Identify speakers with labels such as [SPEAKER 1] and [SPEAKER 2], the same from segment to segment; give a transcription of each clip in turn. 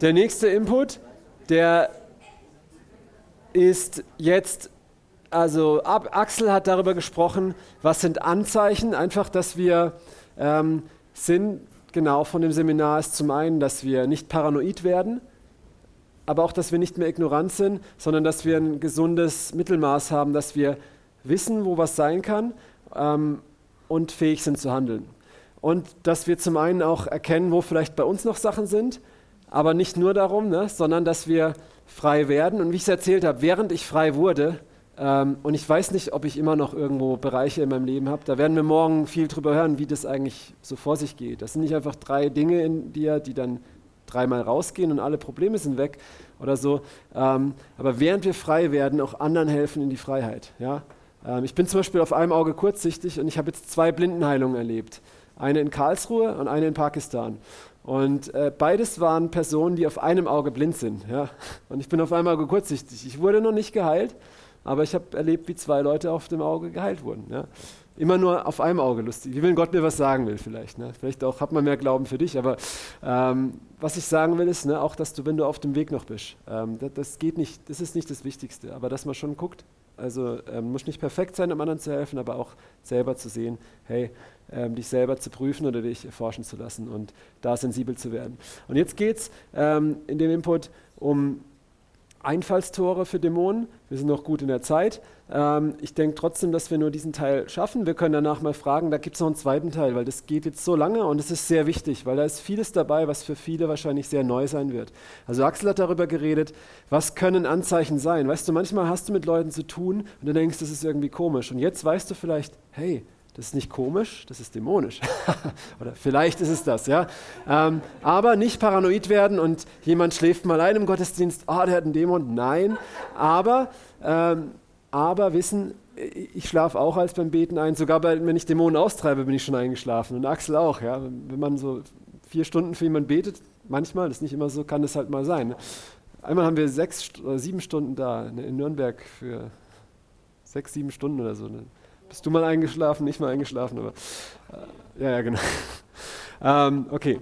[SPEAKER 1] Der nächste Input, der ist jetzt, also Axel hat darüber gesprochen, was sind Anzeichen, einfach, dass wir ähm, sind, genau von dem Seminar ist zum einen, dass wir nicht paranoid werden, aber auch, dass wir nicht mehr ignorant sind, sondern dass wir ein gesundes Mittelmaß haben, dass wir wissen, wo was sein kann ähm, und fähig sind zu handeln. Und dass wir zum einen auch erkennen, wo vielleicht bei uns noch Sachen sind, aber nicht nur darum, ne, sondern dass wir frei werden. Und wie ich es erzählt habe, während ich frei wurde, ähm, und ich weiß nicht, ob ich immer noch irgendwo Bereiche in meinem Leben habe, da werden wir morgen viel drüber hören, wie das eigentlich so vor sich geht. Das sind nicht einfach drei Dinge in dir, die dann dreimal rausgehen und alle Probleme sind weg oder so. Ähm, aber während wir frei werden, auch anderen helfen in die Freiheit. Ja? Ähm, ich bin zum Beispiel auf einem Auge kurzsichtig und ich habe jetzt zwei Blindenheilungen erlebt. Eine in Karlsruhe und eine in Pakistan. Und äh, beides waren Personen, die auf einem Auge blind sind. Ja? Und ich bin auf einem Auge kurzsichtig. Ich wurde noch nicht geheilt, aber ich habe erlebt, wie zwei Leute auf dem Auge geheilt wurden. Ja? Immer nur auf einem Auge lustig. Wie wenn Gott mir was sagen will, vielleicht. Ne? Vielleicht auch hat man mehr Glauben für dich. Aber ähm, was ich sagen will, ist ne, auch, dass du, wenn du auf dem Weg noch bist, ähm, das, das, geht nicht, das ist nicht das Wichtigste. Aber dass man schon guckt, also ähm, muss nicht perfekt sein, um anderen zu helfen, aber auch selber zu sehen, hey, ähm, dich selber zu prüfen oder dich erforschen zu lassen und da sensibel zu werden. Und jetzt geht es ähm, in dem Input um Einfallstore für Dämonen. Wir sind noch gut in der Zeit. Ähm, ich denke trotzdem, dass wir nur diesen Teil schaffen. Wir können danach mal fragen, da gibt es noch einen zweiten Teil, weil das geht jetzt so lange und es ist sehr wichtig, weil da ist vieles dabei, was für viele wahrscheinlich sehr neu sein wird. Also Axel hat darüber geredet, was können Anzeichen sein. Weißt du, manchmal hast du mit Leuten zu tun und du denkst, das ist irgendwie komisch. Und jetzt weißt du vielleicht, hey, das ist nicht komisch, das ist dämonisch. Oder vielleicht ist es das, ja. Ähm, aber nicht paranoid werden und jemand schläft mal ein im Gottesdienst, oh, der hat einen Dämon. Nein, aber, ähm, aber wissen, ich schlafe auch als beim Beten ein. Sogar bei, wenn ich Dämonen austreibe, bin ich schon eingeschlafen. Und Axel auch, ja. Wenn man so vier Stunden für jemanden betet, manchmal, das ist nicht immer so, kann das halt mal sein. Einmal haben wir sechs oder sieben Stunden da ne, in Nürnberg für sechs, sieben Stunden oder so. Ne? Bist du mal eingeschlafen, nicht mal eingeschlafen, aber äh, ja, ja, genau. ähm, okay.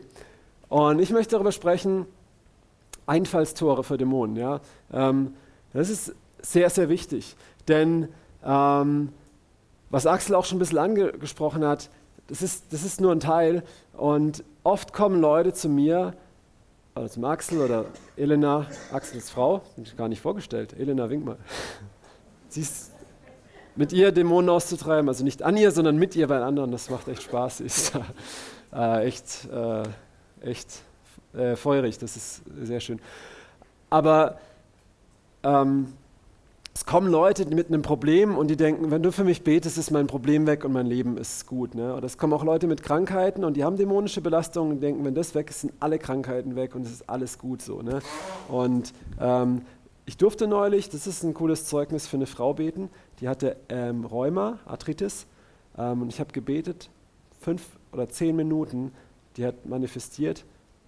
[SPEAKER 1] Und ich möchte darüber sprechen, Einfallstore für Dämonen. Ja? Ähm, das ist sehr, sehr wichtig, denn ähm, was Axel auch schon ein bisschen angesprochen hat, das ist, das ist nur ein Teil und oft kommen Leute zu mir, oder zum Axel oder Elena, Axel ist Frau, bin ich gar nicht vorgestellt, Elena, wink mal. Sie ist mit ihr Dämonen auszutreiben. Also nicht an ihr, sondern mit ihr bei anderen. Das macht echt Spaß. Ist äh, echt, äh, echt äh, feurig. Das ist sehr schön. Aber ähm, es kommen Leute mit einem Problem und die denken, wenn du für mich betest, ist mein Problem weg und mein Leben ist gut. Ne? Oder es kommen auch Leute mit Krankheiten und die haben dämonische Belastungen und denken, wenn das weg ist, sind alle Krankheiten weg und es ist alles gut so. Ne? Und ähm, ich durfte neulich, das ist ein cooles Zeugnis für eine Frau beten, die hatte ähm, Rheuma, Arthritis, ähm, und ich habe gebetet, fünf oder zehn Minuten, die hat manifestiert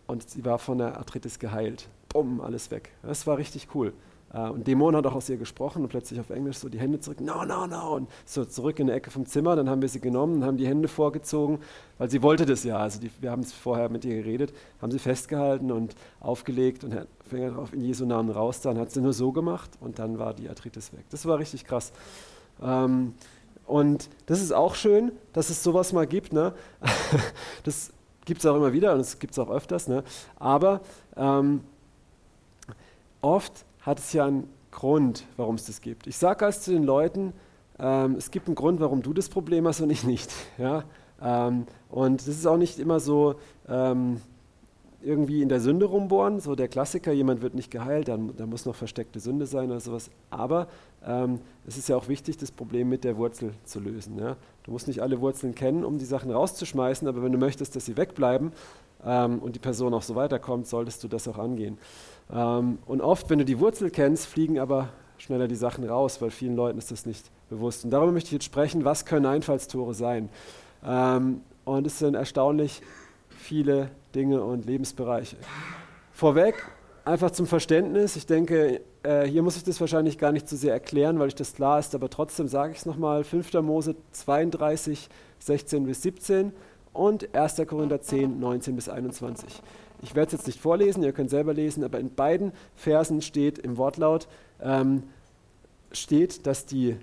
[SPEAKER 1] und sie war von der Arthritis geheilt. Bumm, alles weg. Das war richtig cool. Uh, und Dämon hat auch aus ihr gesprochen und plötzlich auf Englisch so die Hände zurück, no, no, no, und so zurück in die Ecke vom Zimmer. Dann haben wir sie genommen und haben die Hände vorgezogen, weil sie wollte das ja. Also die, wir haben es vorher mit ihr geredet, haben sie festgehalten und aufgelegt und Finger drauf, in Jesu Namen raus. Dann hat sie nur so gemacht und dann war die Arthritis weg. Das war richtig krass. Ähm, und das ist auch schön, dass es sowas mal gibt. Ne? das gibt es auch immer wieder und das gibt es auch öfters. Ne? Aber ähm, oft hat es ja einen Grund, warum es das gibt. Ich sage also zu den Leuten, ähm, es gibt einen Grund, warum du das Problem hast und ich nicht. Ja? Ähm, und das ist auch nicht immer so ähm, irgendwie in der Sünde rumbohren, so der Klassiker, jemand wird nicht geheilt, dann, dann muss noch versteckte Sünde sein oder sowas. Aber ähm, es ist ja auch wichtig, das Problem mit der Wurzel zu lösen. Ja? Du musst nicht alle Wurzeln kennen, um die Sachen rauszuschmeißen, aber wenn du möchtest, dass sie wegbleiben ähm, und die Person auch so weiterkommt, solltest du das auch angehen. Ähm, und oft, wenn du die Wurzel kennst, fliegen aber schneller die Sachen raus, weil vielen Leuten ist das nicht bewusst. Und darüber möchte ich jetzt sprechen, was können Einfallstore sein. Ähm, und es sind erstaunlich viele Dinge und Lebensbereiche. Vorweg, einfach zum Verständnis, ich denke, äh, hier muss ich das wahrscheinlich gar nicht zu sehr erklären, weil ich das klar ist, aber trotzdem sage ich es nochmal, 5. Mose 32, 16 bis 17 und 1. Korinther 10, 19 bis 21. Ich werde es jetzt nicht vorlesen, ihr könnt selber lesen, aber in beiden Versen steht im Wortlaut, ähm, steht, dass die,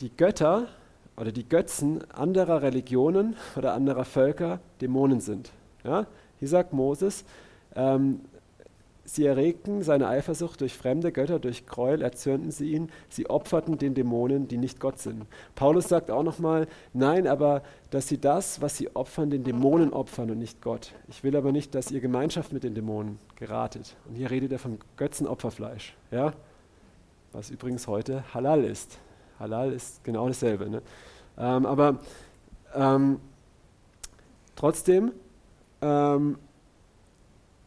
[SPEAKER 1] die Götter oder die Götzen anderer Religionen oder anderer Völker Dämonen sind. Ja? Hier sagt Moses, ähm, Sie erregten seine Eifersucht durch fremde Götter, durch Gräuel erzürnten sie ihn, sie opferten den Dämonen, die nicht Gott sind. Paulus sagt auch nochmal, nein, aber dass sie das, was sie opfern, den Dämonen opfern und nicht Gott. Ich will aber nicht, dass ihr Gemeinschaft mit den Dämonen geratet. Und hier redet er vom Götzenopferfleisch, ja? was übrigens heute Halal ist. Halal ist genau dasselbe. Ne? Ähm, aber ähm, trotzdem, ähm,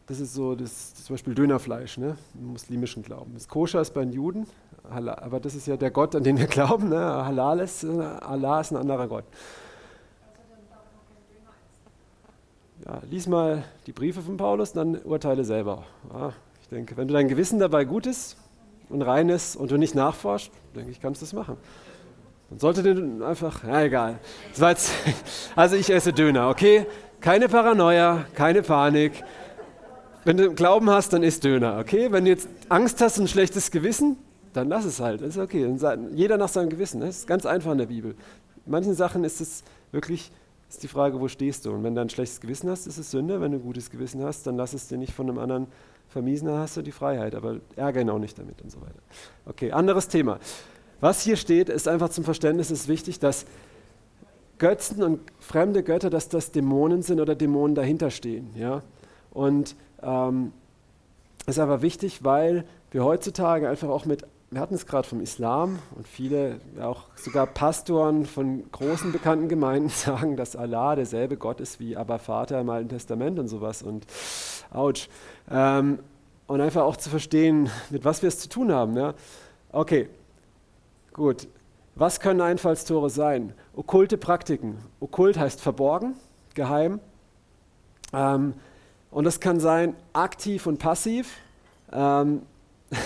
[SPEAKER 1] das ist so das, zum Beispiel Dönerfleisch, ne? im muslimischen Glauben. Das Koscher ist bei den Juden, aber das ist ja der Gott, an den wir glauben. Ne? Halal ist, äh, Allah ist ein anderer Gott. Ja, lies mal die Briefe von Paulus, dann urteile selber. Ja, ich denke, wenn du dein Gewissen dabei gut ist und rein ist und du nicht nachforschst, denke ich, kannst du das machen. Dann sollte dir einfach, ja egal. Jetzt, also ich esse Döner, okay? Keine Paranoia, keine Panik. Wenn du Glauben hast, dann isst Döner, okay? Wenn du jetzt Angst hast und ein schlechtes Gewissen, dann lass es halt. Das ist okay. Jeder nach seinem Gewissen. Das ist ganz einfach in der Bibel. In manchen Sachen ist es wirklich ist die Frage, wo stehst du? Und wenn du ein schlechtes Gewissen hast, ist es Sünde. Wenn du ein gutes Gewissen hast, dann lass es dir nicht von einem anderen vermiesen, dann hast du die Freiheit. Aber ärgere ihn auch nicht damit und so weiter. Okay, anderes Thema. Was hier steht, ist einfach zum Verständnis ist wichtig, dass Götzen und fremde Götter, dass das Dämonen sind oder Dämonen dahinter stehen. Ja? Und ähm, ist aber wichtig, weil wir heutzutage einfach auch mit, wir hatten es gerade vom Islam und viele, auch sogar Pastoren von großen bekannten Gemeinden sagen, dass Allah derselbe Gott ist wie Abba Vater im Alten Testament und sowas und ouch. Ähm, und einfach auch zu verstehen, mit was wir es zu tun haben. Ja? Okay, gut. Was können Einfallstore sein? Okkulte Praktiken. Okkult heißt verborgen, geheim. Ähm, und das kann sein aktiv und passiv. Ähm,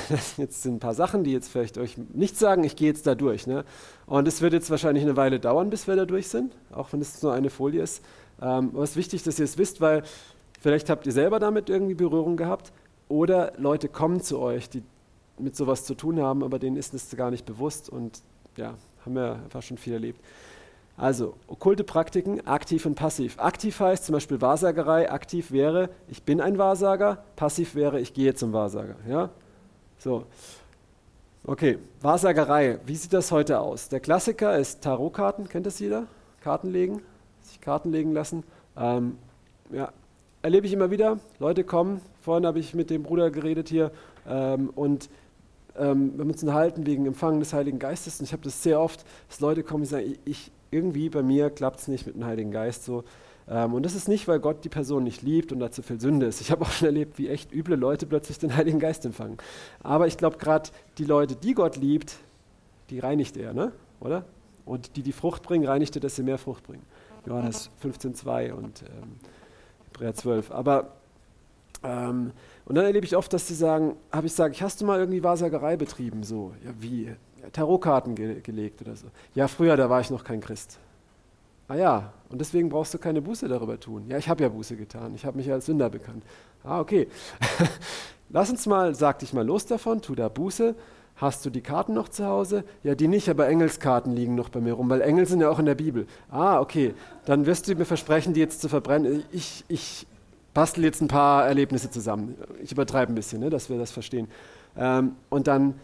[SPEAKER 1] das jetzt sind ein paar Sachen, die jetzt vielleicht euch nicht sagen, ich gehe jetzt da durch. Ne? Und es wird jetzt wahrscheinlich eine Weile dauern, bis wir da durch sind, auch wenn es nur eine Folie ist. Ähm, aber es ist wichtig, dass ihr es wisst, weil vielleicht habt ihr selber damit irgendwie Berührung gehabt oder Leute kommen zu euch, die mit sowas zu tun haben, aber denen ist es gar nicht bewusst und ja, haben wir einfach schon viel erlebt. Also, okkulte Praktiken, aktiv und passiv. Aktiv heißt zum Beispiel Wahrsagerei, aktiv wäre, ich bin ein Wahrsager, passiv wäre, ich gehe zum Wahrsager. Ja? So. Okay, Wahrsagerei, wie sieht das heute aus? Der Klassiker ist Tarotkarten, kennt das jeder? Karten legen, sich Karten legen lassen. Ähm, ja, erlebe ich immer wieder. Leute kommen, vorhin habe ich mit dem Bruder geredet hier ähm, und ähm, wir uns unterhalten wegen Empfangen des Heiligen Geistes und ich habe das sehr oft, dass Leute kommen und sagen, ich, irgendwie bei mir klappt es nicht mit dem Heiligen Geist so. Ähm, und das ist nicht, weil Gott die Person nicht liebt und da zu viel Sünde ist. Ich habe auch schon erlebt, wie echt üble Leute plötzlich den Heiligen Geist empfangen. Aber ich glaube, gerade die Leute, die Gott liebt, die reinigt er, ne? oder? Und die die Frucht bringen, reinigt er, dass sie mehr Frucht bringen. Johannes 15,2 und ähm, Hebräer 12. Aber ähm, und dann erlebe ich oft, dass sie sagen, habe ich gesagt, hast du mal irgendwie Wahrsagerei betrieben? So, ja, wie? Tarotkarten ge gelegt oder so. Ja, früher, da war ich noch kein Christ. Ah ja, und deswegen brauchst du keine Buße darüber tun. Ja, ich habe ja Buße getan. Ich habe mich als Sünder bekannt. Ah, okay. Lass uns mal, sag dich mal los davon, tu da Buße. Hast du die Karten noch zu Hause? Ja, die nicht, aber Engelskarten liegen noch bei mir rum, weil Engel sind ja auch in der Bibel. Ah, okay. Dann wirst du mir versprechen, die jetzt zu verbrennen. Ich, ich bastel jetzt ein paar Erlebnisse zusammen. Ich übertreibe ein bisschen, ne, dass wir das verstehen. Ähm, und dann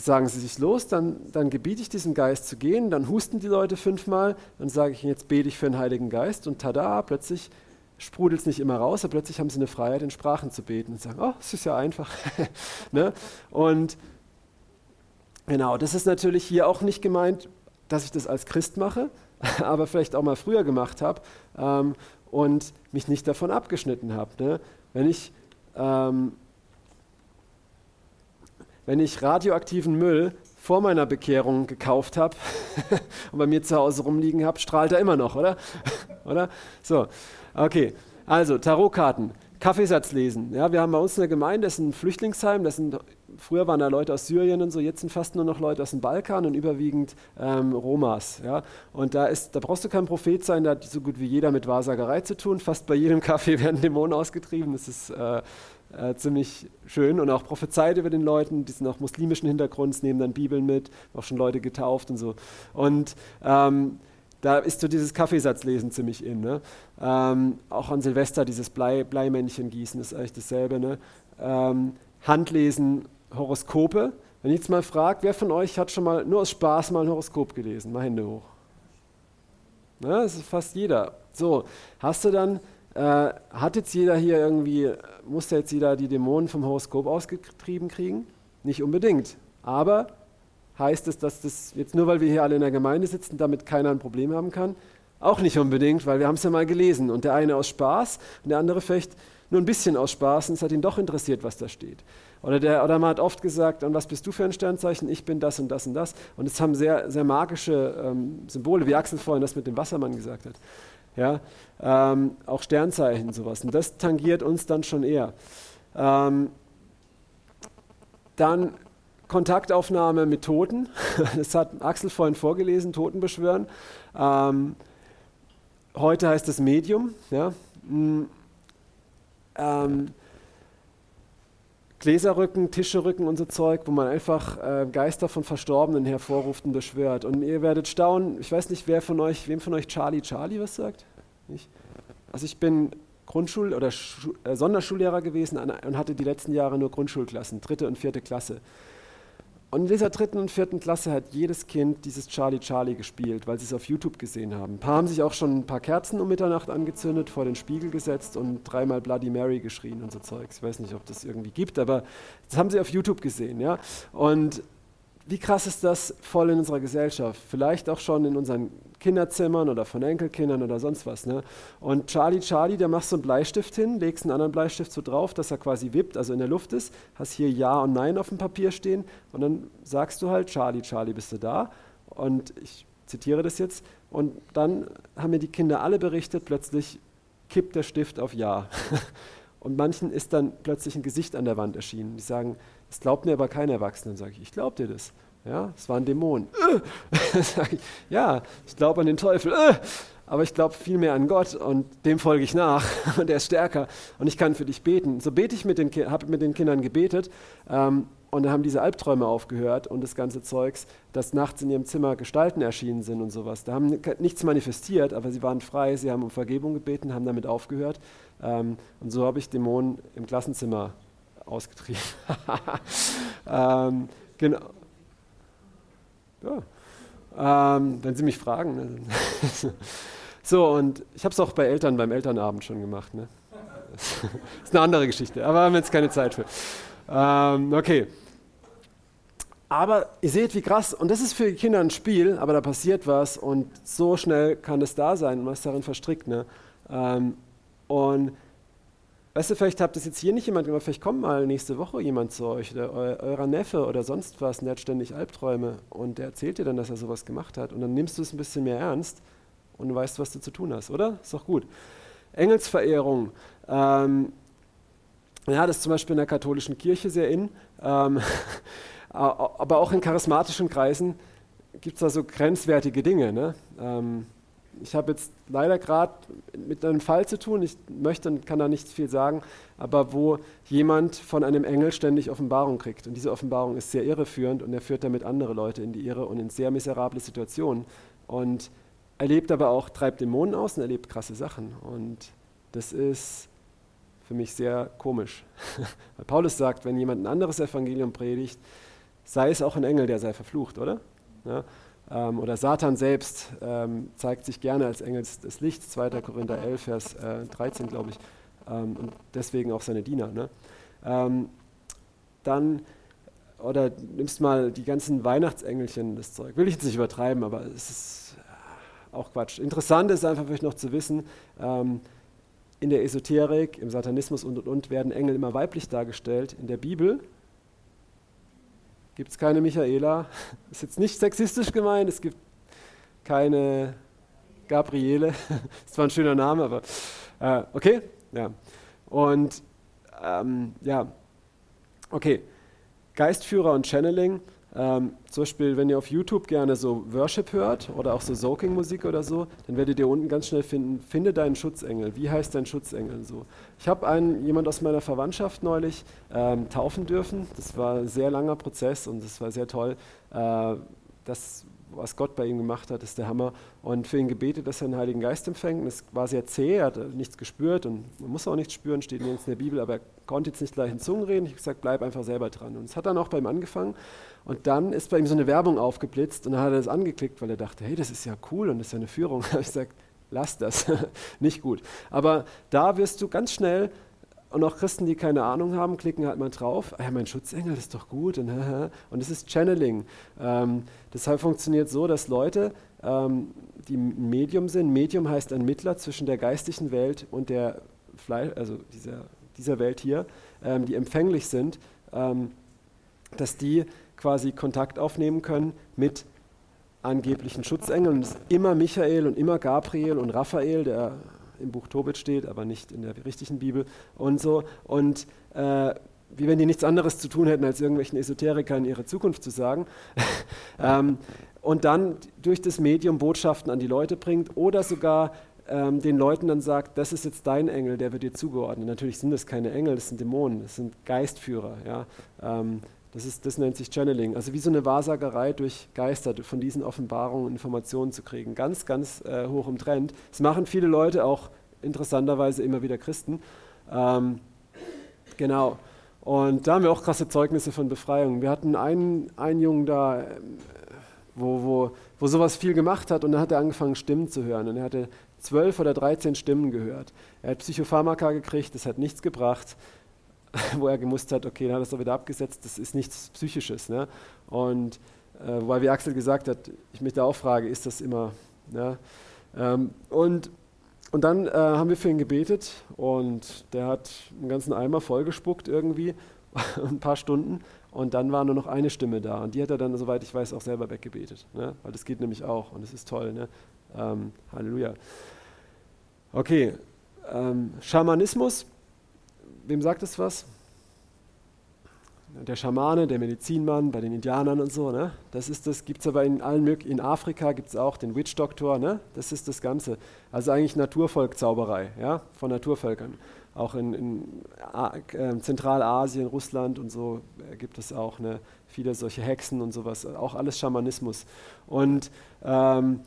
[SPEAKER 1] sagen sie sich los, dann, dann gebiete ich diesem Geist zu gehen, dann husten die Leute fünfmal, dann sage ich, jetzt bete ich für den Heiligen Geist und tada, plötzlich sprudelt es nicht immer raus, aber plötzlich haben sie eine Freiheit, in Sprachen zu beten und sagen, oh, es ist ja einfach. ne? Und genau, das ist natürlich hier auch nicht gemeint, dass ich das als Christ mache, aber vielleicht auch mal früher gemacht habe ähm, und mich nicht davon abgeschnitten habe. Ne? Wenn ich ähm, wenn ich radioaktiven Müll vor meiner Bekehrung gekauft habe und bei mir zu Hause rumliegen habe, strahlt er immer noch, oder? oder? So, okay. Also, Tarotkarten Kaffeesatz lesen. Ja, wir haben bei uns in der Gemeinde, das ist ein Flüchtlingsheim, das sind, früher waren da Leute aus Syrien und so, jetzt sind fast nur noch Leute aus dem Balkan und überwiegend ähm, Romas. Ja. Und da, ist, da brauchst du kein Prophet sein, da hat so gut wie jeder mit Wahrsagerei zu tun. Fast bei jedem Kaffee werden Dämonen ausgetrieben. Das ist äh, äh, ziemlich schön und auch prophezeit über den Leuten, die sind auch muslimischen Hintergrunds, nehmen dann Bibeln mit, auch schon Leute getauft und so. Und ähm, da ist so dieses Kaffeesatzlesen ziemlich in. Ne? Ähm, auch an Silvester dieses Blei, Bleimännchen gießen ist eigentlich dasselbe. Ne? Ähm, Handlesen, Horoskope. Wenn ich jetzt mal frage, wer von euch hat schon mal nur aus Spaß mal ein Horoskop gelesen? Mal Hände hoch. Ne? Das ist fast jeder. So, hast du dann, äh, hat jetzt jeder hier irgendwie, muss jetzt jeder die Dämonen vom Horoskop ausgetrieben kriegen? Nicht unbedingt. Aber Heißt es, dass das jetzt nur, weil wir hier alle in der Gemeinde sitzen, damit keiner ein Problem haben kann? Auch nicht unbedingt, weil wir haben es ja mal gelesen. Und der eine aus Spaß und der andere vielleicht nur ein bisschen aus Spaß und es hat ihn doch interessiert, was da steht. Oder, der, oder man hat oft gesagt, und was bist du für ein Sternzeichen? Ich bin das und das und das. Und es haben sehr, sehr magische ähm, Symbole, wie Axel vorhin das mit dem Wassermann gesagt hat. Ja, ähm, auch Sternzeichen sowas. Und das tangiert uns dann schon eher. Ähm, dann Kontaktaufnahme mit Toten. Das hat Axel vorhin vorgelesen, Toten beschwören. Ähm, heute heißt es Medium. Ja. Mm, ähm, Gläserrücken, Tischerücken und so Zeug, wo man einfach äh, Geister von Verstorbenen hervorruft und beschwört. Und ihr werdet staunen, ich weiß nicht, wer von euch, wem von euch Charlie Charlie was sagt? Also ich bin Grundschul- oder Schu äh, Sonderschullehrer gewesen und hatte die letzten Jahre nur Grundschulklassen, dritte und vierte Klasse. Und in dieser dritten und vierten Klasse hat jedes Kind dieses Charlie Charlie gespielt, weil sie es auf YouTube gesehen haben. Ein paar haben sich auch schon ein paar Kerzen um Mitternacht angezündet, vor den Spiegel gesetzt und dreimal Bloody Mary geschrien und so Zeugs. Ich weiß nicht, ob das irgendwie gibt, aber das haben sie auf YouTube gesehen. Ja? Und wie krass ist das voll in unserer Gesellschaft? Vielleicht auch schon in unseren Kinderzimmern oder von Enkelkindern oder sonst was. Ne? Und Charlie, Charlie, der machst so einen Bleistift hin, legst einen anderen Bleistift so drauf, dass er quasi wippt, also in der Luft ist, hast hier Ja und Nein auf dem Papier stehen und dann sagst du halt, Charlie, Charlie, bist du da? Und ich zitiere das jetzt. Und dann haben mir die Kinder alle berichtet, plötzlich kippt der Stift auf Ja. Und manchen ist dann plötzlich ein Gesicht an der Wand erschienen. Die sagen, das glaubt mir aber kein Erwachsener. Dann sage ich, ich glaube dir das. Ja, es war ein Dämon. Ja, ich glaube an den Teufel. Aber ich glaube viel mehr an Gott und dem folge ich nach und er ist stärker und ich kann für dich beten. So bete ich mit den, habe mit den Kindern gebetet ähm, und dann haben diese Albträume aufgehört und das ganze Zeugs, dass nachts in ihrem Zimmer Gestalten erschienen sind und sowas. Da haben nichts manifestiert, aber sie waren frei, sie haben um Vergebung gebeten, haben damit aufgehört. Ähm, und so habe ich Dämonen im Klassenzimmer ausgetrieben. ähm, genau. Ja. Ähm, wenn Sie mich fragen. Ne? so, und ich habe es auch bei Eltern beim Elternabend schon gemacht. Ne? Das ist eine andere Geschichte, aber haben wir jetzt keine Zeit für. Ähm, okay. Aber ihr seht, wie krass, und das ist für Kinder ein Spiel, aber da passiert was und so schnell kann es da sein und man ist darin verstrickt. Ne? Ähm, und Weißt du, vielleicht habt ihr jetzt hier nicht jemand, aber vielleicht kommt mal nächste Woche jemand zu euch, oder eu eurer Neffe oder sonst was, und der hat ständig Albträume und der erzählt dir dann, dass er sowas gemacht hat. Und dann nimmst du es ein bisschen mehr ernst und du weißt, was du zu tun hast, oder? Ist doch gut. Engelsverehrung. Ähm, ja, das ist zum Beispiel in der katholischen Kirche sehr in, ähm, aber auch in charismatischen Kreisen gibt es da so grenzwertige Dinge. Ne? Ähm, ich habe jetzt leider gerade mit einem Fall zu tun, ich möchte und kann da nicht viel sagen, aber wo jemand von einem Engel ständig Offenbarung kriegt. Und diese Offenbarung ist sehr irreführend und er führt damit andere Leute in die Irre und in sehr miserable Situationen. Und erlebt aber auch, treibt Dämonen aus und erlebt krasse Sachen. Und das ist für mich sehr komisch. Weil Paulus sagt, wenn jemand ein anderes Evangelium predigt, sei es auch ein Engel, der sei verflucht, oder? Ja? Ähm, oder Satan selbst ähm, zeigt sich gerne als Engel des Lichts, 2. Korinther 11, Vers äh, 13, glaube ich. Ähm, und deswegen auch seine Diener. Ne? Ähm, dann, oder nimmst mal die ganzen Weihnachtsengelchen, das Zeug. Will ich jetzt nicht übertreiben, aber es ist äh, auch Quatsch. Interessant ist einfach vielleicht noch zu wissen, ähm, in der Esoterik, im Satanismus und, und, und werden Engel immer weiblich dargestellt. In der Bibel gibt es keine Michaela. Ist jetzt nicht sexistisch gemeint, es gibt keine Gabriele. Ist zwar ein schöner Name, aber äh, okay. Ja. Und ähm, ja, okay, Geistführer und Channeling. Ähm, zum Beispiel, wenn ihr auf YouTube gerne so Worship hört oder auch so Soaking-Musik oder so, dann werdet ihr unten ganz schnell finden, finde deinen Schutzengel. Wie heißt dein Schutzengel? So. Ich habe einen, jemand aus meiner Verwandtschaft neulich ähm, taufen dürfen. Das war ein sehr langer Prozess und das war sehr toll. Äh, das was Gott bei ihm gemacht hat, ist der Hammer. Und für ihn gebetet, dass er den Heiligen Geist empfängt. Und es war sehr zäh, er hat nichts gespürt und man muss auch nichts spüren, steht nirgends in der Bibel, aber er konnte jetzt nicht gleich in Zungen reden. Ich habe gesagt, bleib einfach selber dran. Und es hat dann auch bei ihm angefangen. Und dann ist bei ihm so eine Werbung aufgeblitzt und dann hat er das angeklickt, weil er dachte, hey, das ist ja cool und das ist ja eine Führung. ich gesagt, lass das, nicht gut. Aber da wirst du ganz schnell und auch Christen, die keine Ahnung haben, klicken halt mal drauf. Ah ja, mein Schutzengel, ist doch gut. Und, es ist Channeling. Ähm, deshalb funktioniert so, dass Leute, ähm, die Medium sind, Medium heißt ein Mittler zwischen der geistlichen Welt und der Fleisch, also dieser, dieser Welt hier, ähm, die empfänglich sind, ähm, dass die quasi Kontakt aufnehmen können mit angeblichen Schutzengeln. Und es ist immer Michael und immer Gabriel und Raphael, der im Buch Tobit steht, aber nicht in der richtigen Bibel und so. Und äh, wie wenn die nichts anderes zu tun hätten, als irgendwelchen Esoterikern ihre Zukunft zu sagen. ähm, und dann durch das Medium Botschaften an die Leute bringt oder sogar ähm, den Leuten dann sagt, das ist jetzt dein Engel, der wird dir zugeordnet. Natürlich sind das keine Engel, das sind Dämonen, das sind Geistführer. Ja? Ähm, das, ist, das nennt sich Channeling. Also wie so eine Wahrsagerei durch Geister, von diesen Offenbarungen Informationen zu kriegen. Ganz, ganz äh, hoch im Trend. Das machen viele Leute, auch interessanterweise immer wieder Christen. Ähm, genau. Und da haben wir auch krasse Zeugnisse von Befreiung. Wir hatten einen, einen Jungen da, ähm, wo, wo, wo sowas viel gemacht hat und dann hat er angefangen, Stimmen zu hören. Und er hatte zwölf oder dreizehn Stimmen gehört. Er hat Psychopharmaka gekriegt, das hat nichts gebracht. wo er gemusst hat, okay, dann hat er es doch wieder abgesetzt, das ist nichts Psychisches. Ne? Und äh, weil wie Axel gesagt hat, ich mich da auch frage, ist das immer. Ne? Ähm, und, und dann äh, haben wir für ihn gebetet und der hat einen ganzen Eimer vollgespuckt irgendwie, ein paar Stunden. Und dann war nur noch eine Stimme da. Und die hat er dann, soweit ich weiß, auch selber weggebetet. Ne? Weil das geht nämlich auch. Und das ist toll. Ne? Ähm, Halleluja. Okay. Ähm, Schamanismus wem sagt es was? Der Schamane, der Medizinmann bei den Indianern und so. Ne? Das ist das, gibt es aber in allen möglichen, in Afrika gibt es auch den Witch Doctor, ne? das ist das Ganze. Also eigentlich Naturvolkzauberei ja? von Naturvölkern. Auch in, in äh, Zentralasien, Russland und so äh, gibt es auch ne? viele solche Hexen und sowas, auch alles Schamanismus. Und ähm,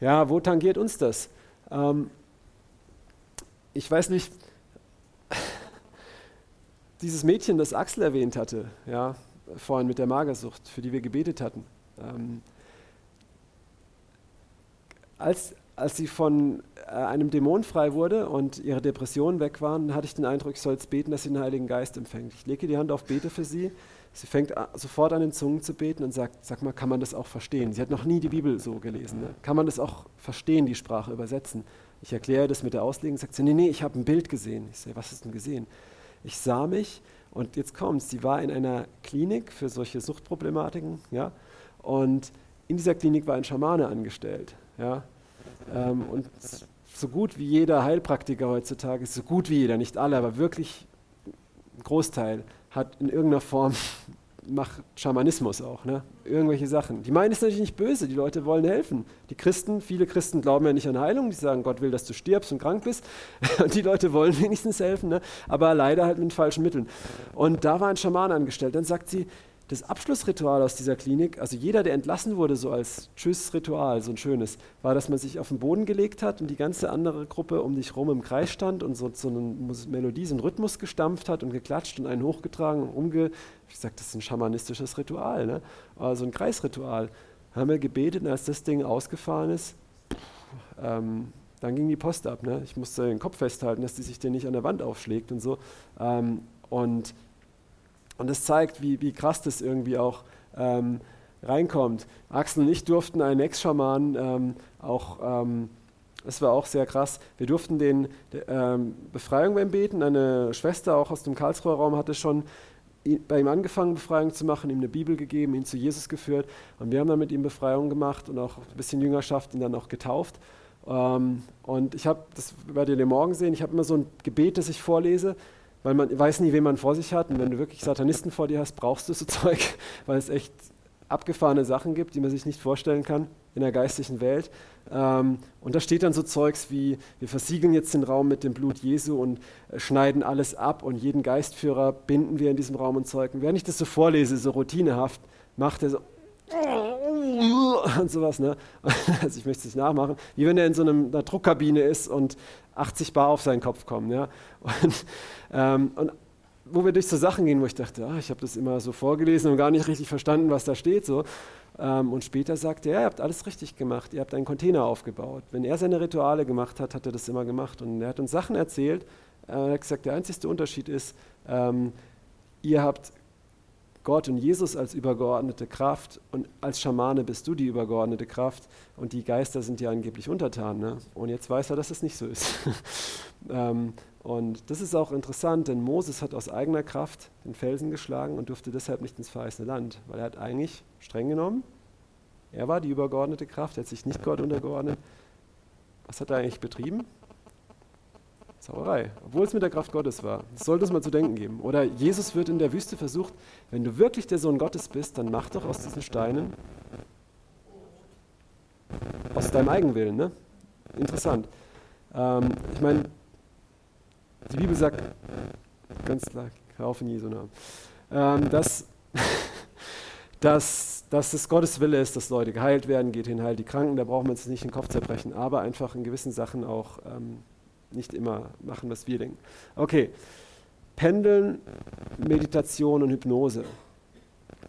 [SPEAKER 1] ja, wo tangiert uns das? Ähm, ich weiß nicht, dieses Mädchen, das Axel erwähnt hatte, ja, vorhin mit der Magersucht, für die wir gebetet hatten, ähm, als, als sie von äh, einem Dämon frei wurde und ihre Depressionen weg waren, hatte ich den Eindruck, ich soll jetzt beten, dass sie den Heiligen Geist empfängt. Ich lege die Hand auf, bete für sie. Sie fängt sofort an, in Zungen zu beten und sagt, sag mal, kann man das auch verstehen? Sie hat noch nie die Bibel so gelesen. Ne? Kann man das auch verstehen, die Sprache übersetzen? Ich erkläre das mit der Auslegung, sagt sie, nee, nee, ich habe ein Bild gesehen. Ich sage, was hast du denn gesehen? Ich sah mich und jetzt kommt sie war in einer Klinik für solche Suchtproblematiken, ja, und in dieser Klinik war ein Schamane angestellt, ja, ähm, und so gut wie jeder Heilpraktiker heutzutage, so gut wie jeder, nicht alle, aber wirklich ein Großteil, hat in irgendeiner Form macht Schamanismus auch, ne? irgendwelche Sachen. Die meinen es natürlich nicht böse, die Leute wollen helfen. Die Christen, viele Christen glauben ja nicht an Heilung, die sagen, Gott will, dass du stirbst und krank bist. Und die Leute wollen wenigstens helfen, ne? aber leider halt mit falschen Mitteln. Und da war ein Schaman angestellt. Dann sagt sie, das Abschlussritual aus dieser Klinik, also jeder, der entlassen wurde, so als Tschüss-Ritual, so ein schönes, war, dass man sich auf den Boden gelegt hat und die ganze andere Gruppe um dich rum im Kreis stand und so, so eine Melodie, so einen Rhythmus gestampft hat und geklatscht und einen hochgetragen und umge... Ich sage, das ist ein schamanistisches Ritual, ne? also ein Kreisritual. Haben wir gebetet und als das Ding ausgefahren ist, ähm, dann ging die Post ab. Ne? Ich musste den Kopf festhalten, dass die sich dir nicht an der Wand aufschlägt und so. Ähm, und und das zeigt, wie, wie krass das irgendwie auch ähm, reinkommt. Axel und ich durften einen Ex-Schaman ähm, auch, ähm, das war auch sehr krass, wir durften den de, ähm, Befreiung beim Beten. Eine Schwester auch aus dem Karlsruher Raum hatte schon bei ihm angefangen, Befreiung zu machen, ihm eine Bibel gegeben, ihn zu Jesus geführt. Und wir haben dann mit ihm Befreiung gemacht und auch ein bisschen Jüngerschaft ihn dann auch getauft. Ähm, und ich habe, das werdet ihr morgen sehen, ich habe immer so ein Gebet, das ich vorlese, weil man weiß nie, wen man vor sich hat. Und wenn du wirklich Satanisten vor dir hast, brauchst du so Zeug, weil es echt abgefahrene Sachen gibt, die man sich nicht vorstellen kann in der geistlichen Welt. Ähm, und da steht dann so Zeugs wie, wir versiegeln jetzt den Raum mit dem Blut Jesu und äh, schneiden alles ab und jeden Geistführer binden wir in diesem Raum und Zeugen. Während ich das so vorlese, so routinehaft, macht er so und sowas. Ne? Also ich möchte es nicht nachmachen. Wie wenn er in so einem, einer Druckkabine ist und 80 Bar auf seinen Kopf kommen. Ja? Und, ähm, und wo wir durch so Sachen gehen, wo ich dachte, ah, ich habe das immer so vorgelesen und gar nicht richtig verstanden, was da steht. So. Ähm, und später sagte er, ihr habt alles richtig gemacht, ihr habt einen Container aufgebaut. Wenn er seine Rituale gemacht hat, hat er das immer gemacht. Und er hat uns Sachen erzählt. Äh, er hat gesagt, der einzige Unterschied ist, ähm, ihr habt Gott und Jesus als übergeordnete Kraft und als Schamane bist du die übergeordnete Kraft und die Geister sind dir angeblich untertan. Ne? Und jetzt weiß er, dass es nicht so ist. ähm, und das ist auch interessant, denn Moses hat aus eigener Kraft den Felsen geschlagen und durfte deshalb nicht ins verheißene Land, weil er hat eigentlich streng genommen, er war die übergeordnete Kraft, er hat sich nicht Gott untergeordnet. Was hat er eigentlich betrieben? Sauerei, obwohl es mit der Kraft Gottes war. Das sollte es mal zu denken geben. Oder Jesus wird in der Wüste versucht, wenn du wirklich der Sohn Gottes bist, dann mach doch aus diesen Steinen aus deinem Eigenwillen. Ne? Interessant. Ähm, ich meine, die Bibel sagt ganz klar, kauf in Jesu Namen, ähm, dass, dass, dass es Gottes Wille ist, dass Leute geheilt werden, geht hin, heilt die Kranken, da brauchen wir uns nicht den Kopf zerbrechen, aber einfach in gewissen Sachen auch ähm, nicht immer machen, was wir denken. Okay, Pendeln, Meditation und Hypnose.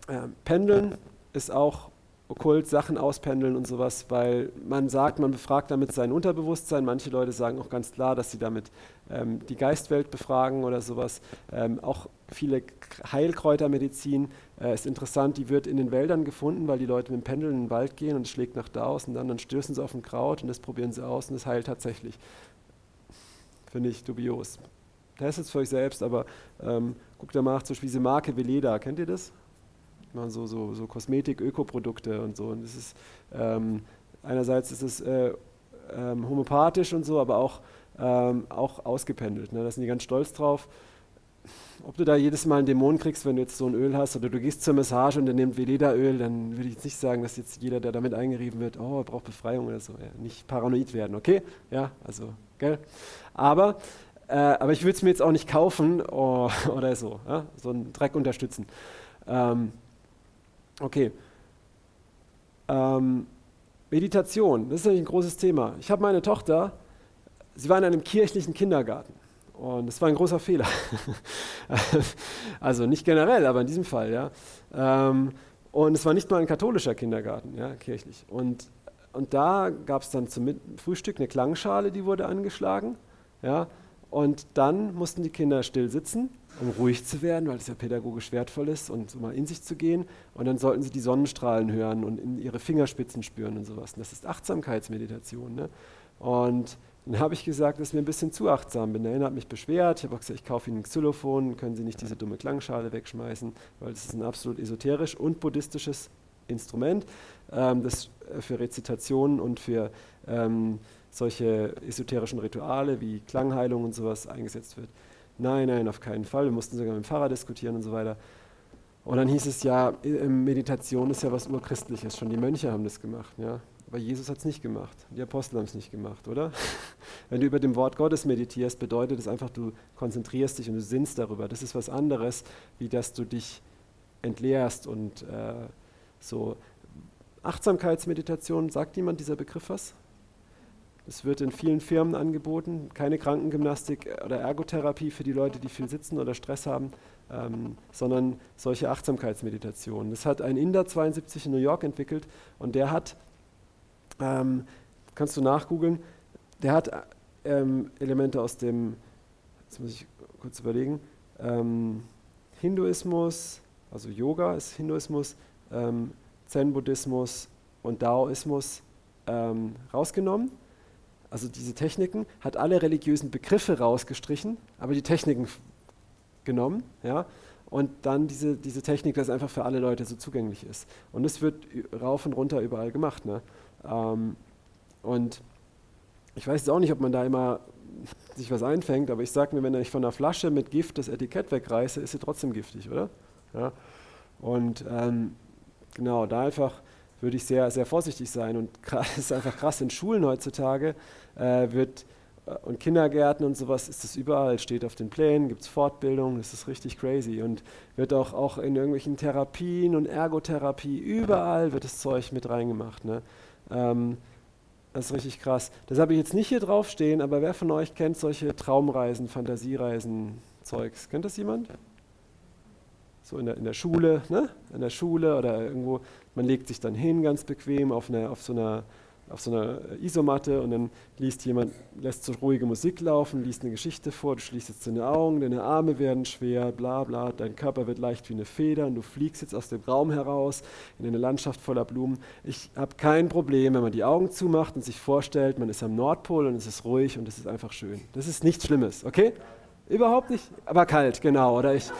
[SPEAKER 1] Ähm, Pendeln ist auch okkult, Sachen auspendeln und sowas, weil man sagt, man befragt damit sein Unterbewusstsein. Manche Leute sagen auch ganz klar, dass sie damit ähm, die Geistwelt befragen oder sowas. Ähm, auch viele Heilkräutermedizin äh, ist interessant, die wird in den Wäldern gefunden, weil die Leute mit dem Pendel in den Wald gehen und es schlägt nach da aus und dann, dann stößen sie auf ein Kraut und das probieren sie aus und es heilt tatsächlich finde ich dubios. Testet es für euch selbst, aber ähm, guckt da mal zum Beispiel diese Marke Veleda, kennt ihr das? Die machen so, so, so Kosmetik, Ökoprodukte und so. Und das ist, ähm, einerseits ist es äh, ähm, homöopathisch und so, aber auch, ähm, auch ausgependelt. Ne? Da sind die ganz stolz drauf. Ob du da jedes Mal einen Dämon kriegst, wenn du jetzt so ein Öl hast, oder du gehst zur Massage und der nimmt Veleda-Öl, dann würde ich jetzt nicht sagen, dass jetzt jeder, der damit eingerieben wird, oh, er braucht Befreiung oder so. Ja, nicht paranoid werden, okay? Ja, also, gell? Aber, äh, aber ich würde es mir jetzt auch nicht kaufen oh, oder so, ja? so einen Dreck unterstützen. Ähm, okay. Ähm, Meditation, das ist natürlich ein großes Thema. Ich habe meine Tochter, sie war in einem kirchlichen Kindergarten. Und das war ein großer Fehler. also nicht generell, aber in diesem Fall, ja. Ähm, und es war nicht mal ein katholischer Kindergarten, ja, kirchlich. Und, und da gab es dann zum Frühstück eine Klangschale, die wurde angeschlagen. Ja? Und dann mussten die Kinder still sitzen, um ruhig zu werden, weil es ja pädagogisch wertvoll ist und so mal in sich zu gehen. Und dann sollten sie die Sonnenstrahlen hören und in ihre Fingerspitzen spüren und sowas. Und das ist Achtsamkeitsmeditation. Ne? Und dann habe ich gesagt, dass ich mir ein bisschen zu achtsam bin. Der eine hat mich beschwert. Ich habe gesagt, ich kaufe Ihnen ein Xylophon, können Sie nicht diese dumme Klangschale wegschmeißen, weil das ist ein absolut esoterisch und buddhistisches Instrument, ähm, das für Rezitationen und für ähm, solche esoterischen Rituale wie Klangheilung und sowas eingesetzt wird. Nein, nein, auf keinen Fall. Wir mussten sogar mit dem Pfarrer diskutieren und so weiter. Und dann hieß es ja, Meditation ist ja was Urchristliches, schon die Mönche haben das gemacht. Ja? Aber Jesus hat es nicht gemacht, die Apostel haben es nicht gemacht, oder? Wenn du über dem Wort Gottes meditierst, bedeutet es einfach, du konzentrierst dich und du sinnst darüber. Das ist was anderes, wie dass du dich entleerst und äh, so. Achtsamkeitsmeditation, sagt jemand dieser Begriff was? Es wird in vielen Firmen angeboten, keine Krankengymnastik oder Ergotherapie für die Leute, die viel sitzen oder Stress haben, ähm, sondern solche Achtsamkeitsmeditationen. Das hat ein Inder 72 in New York entwickelt und der hat, ähm, kannst du nachgoogeln, der hat ähm, Elemente aus dem, jetzt muss ich kurz überlegen, ähm, Hinduismus, also Yoga ist Hinduismus, ähm, Zen-Buddhismus und Daoismus ähm, rausgenommen also diese Techniken, hat alle religiösen Begriffe rausgestrichen, aber die Techniken genommen, ja, und dann diese, diese Technik, dass einfach für alle Leute so zugänglich ist. Und es wird rauf und runter überall gemacht. Ne? Ähm, und ich weiß jetzt auch nicht, ob man da immer sich was einfängt, aber ich sage mir, wenn ich von einer Flasche mit Gift das Etikett wegreiße, ist sie trotzdem giftig, oder? Ja? Und ähm, genau, da einfach würde ich sehr, sehr vorsichtig sein. Und es ist einfach krass, in Schulen heutzutage äh, wird äh, und Kindergärten und sowas ist es überall, steht auf den Plänen, gibt es Fortbildung, das ist richtig crazy. Und wird auch, auch in irgendwelchen Therapien und Ergotherapie, überall wird das Zeug mit reingemacht. Ne? Ähm, das ist richtig krass. Das habe ich jetzt nicht hier draufstehen, aber wer von euch kennt solche Traumreisen, Fantasiereisen, Zeugs? Kennt das jemand? So in der, in der Schule, ne? In der Schule oder irgendwo, man legt sich dann hin ganz bequem auf, eine, auf so einer auf so einer Isomatte und dann liest jemand, lässt so ruhige Musik laufen, liest eine Geschichte vor, du schließt jetzt deine Augen, deine Arme werden schwer, bla bla, dein Körper wird leicht wie eine Feder und du fliegst jetzt aus dem Raum heraus in eine Landschaft voller Blumen. Ich habe kein Problem, wenn man die Augen zumacht und sich vorstellt, man ist am Nordpol und es ist ruhig und es ist einfach schön. Das ist nichts Schlimmes, okay? Überhaupt nicht, aber kalt, genau. Oder ich,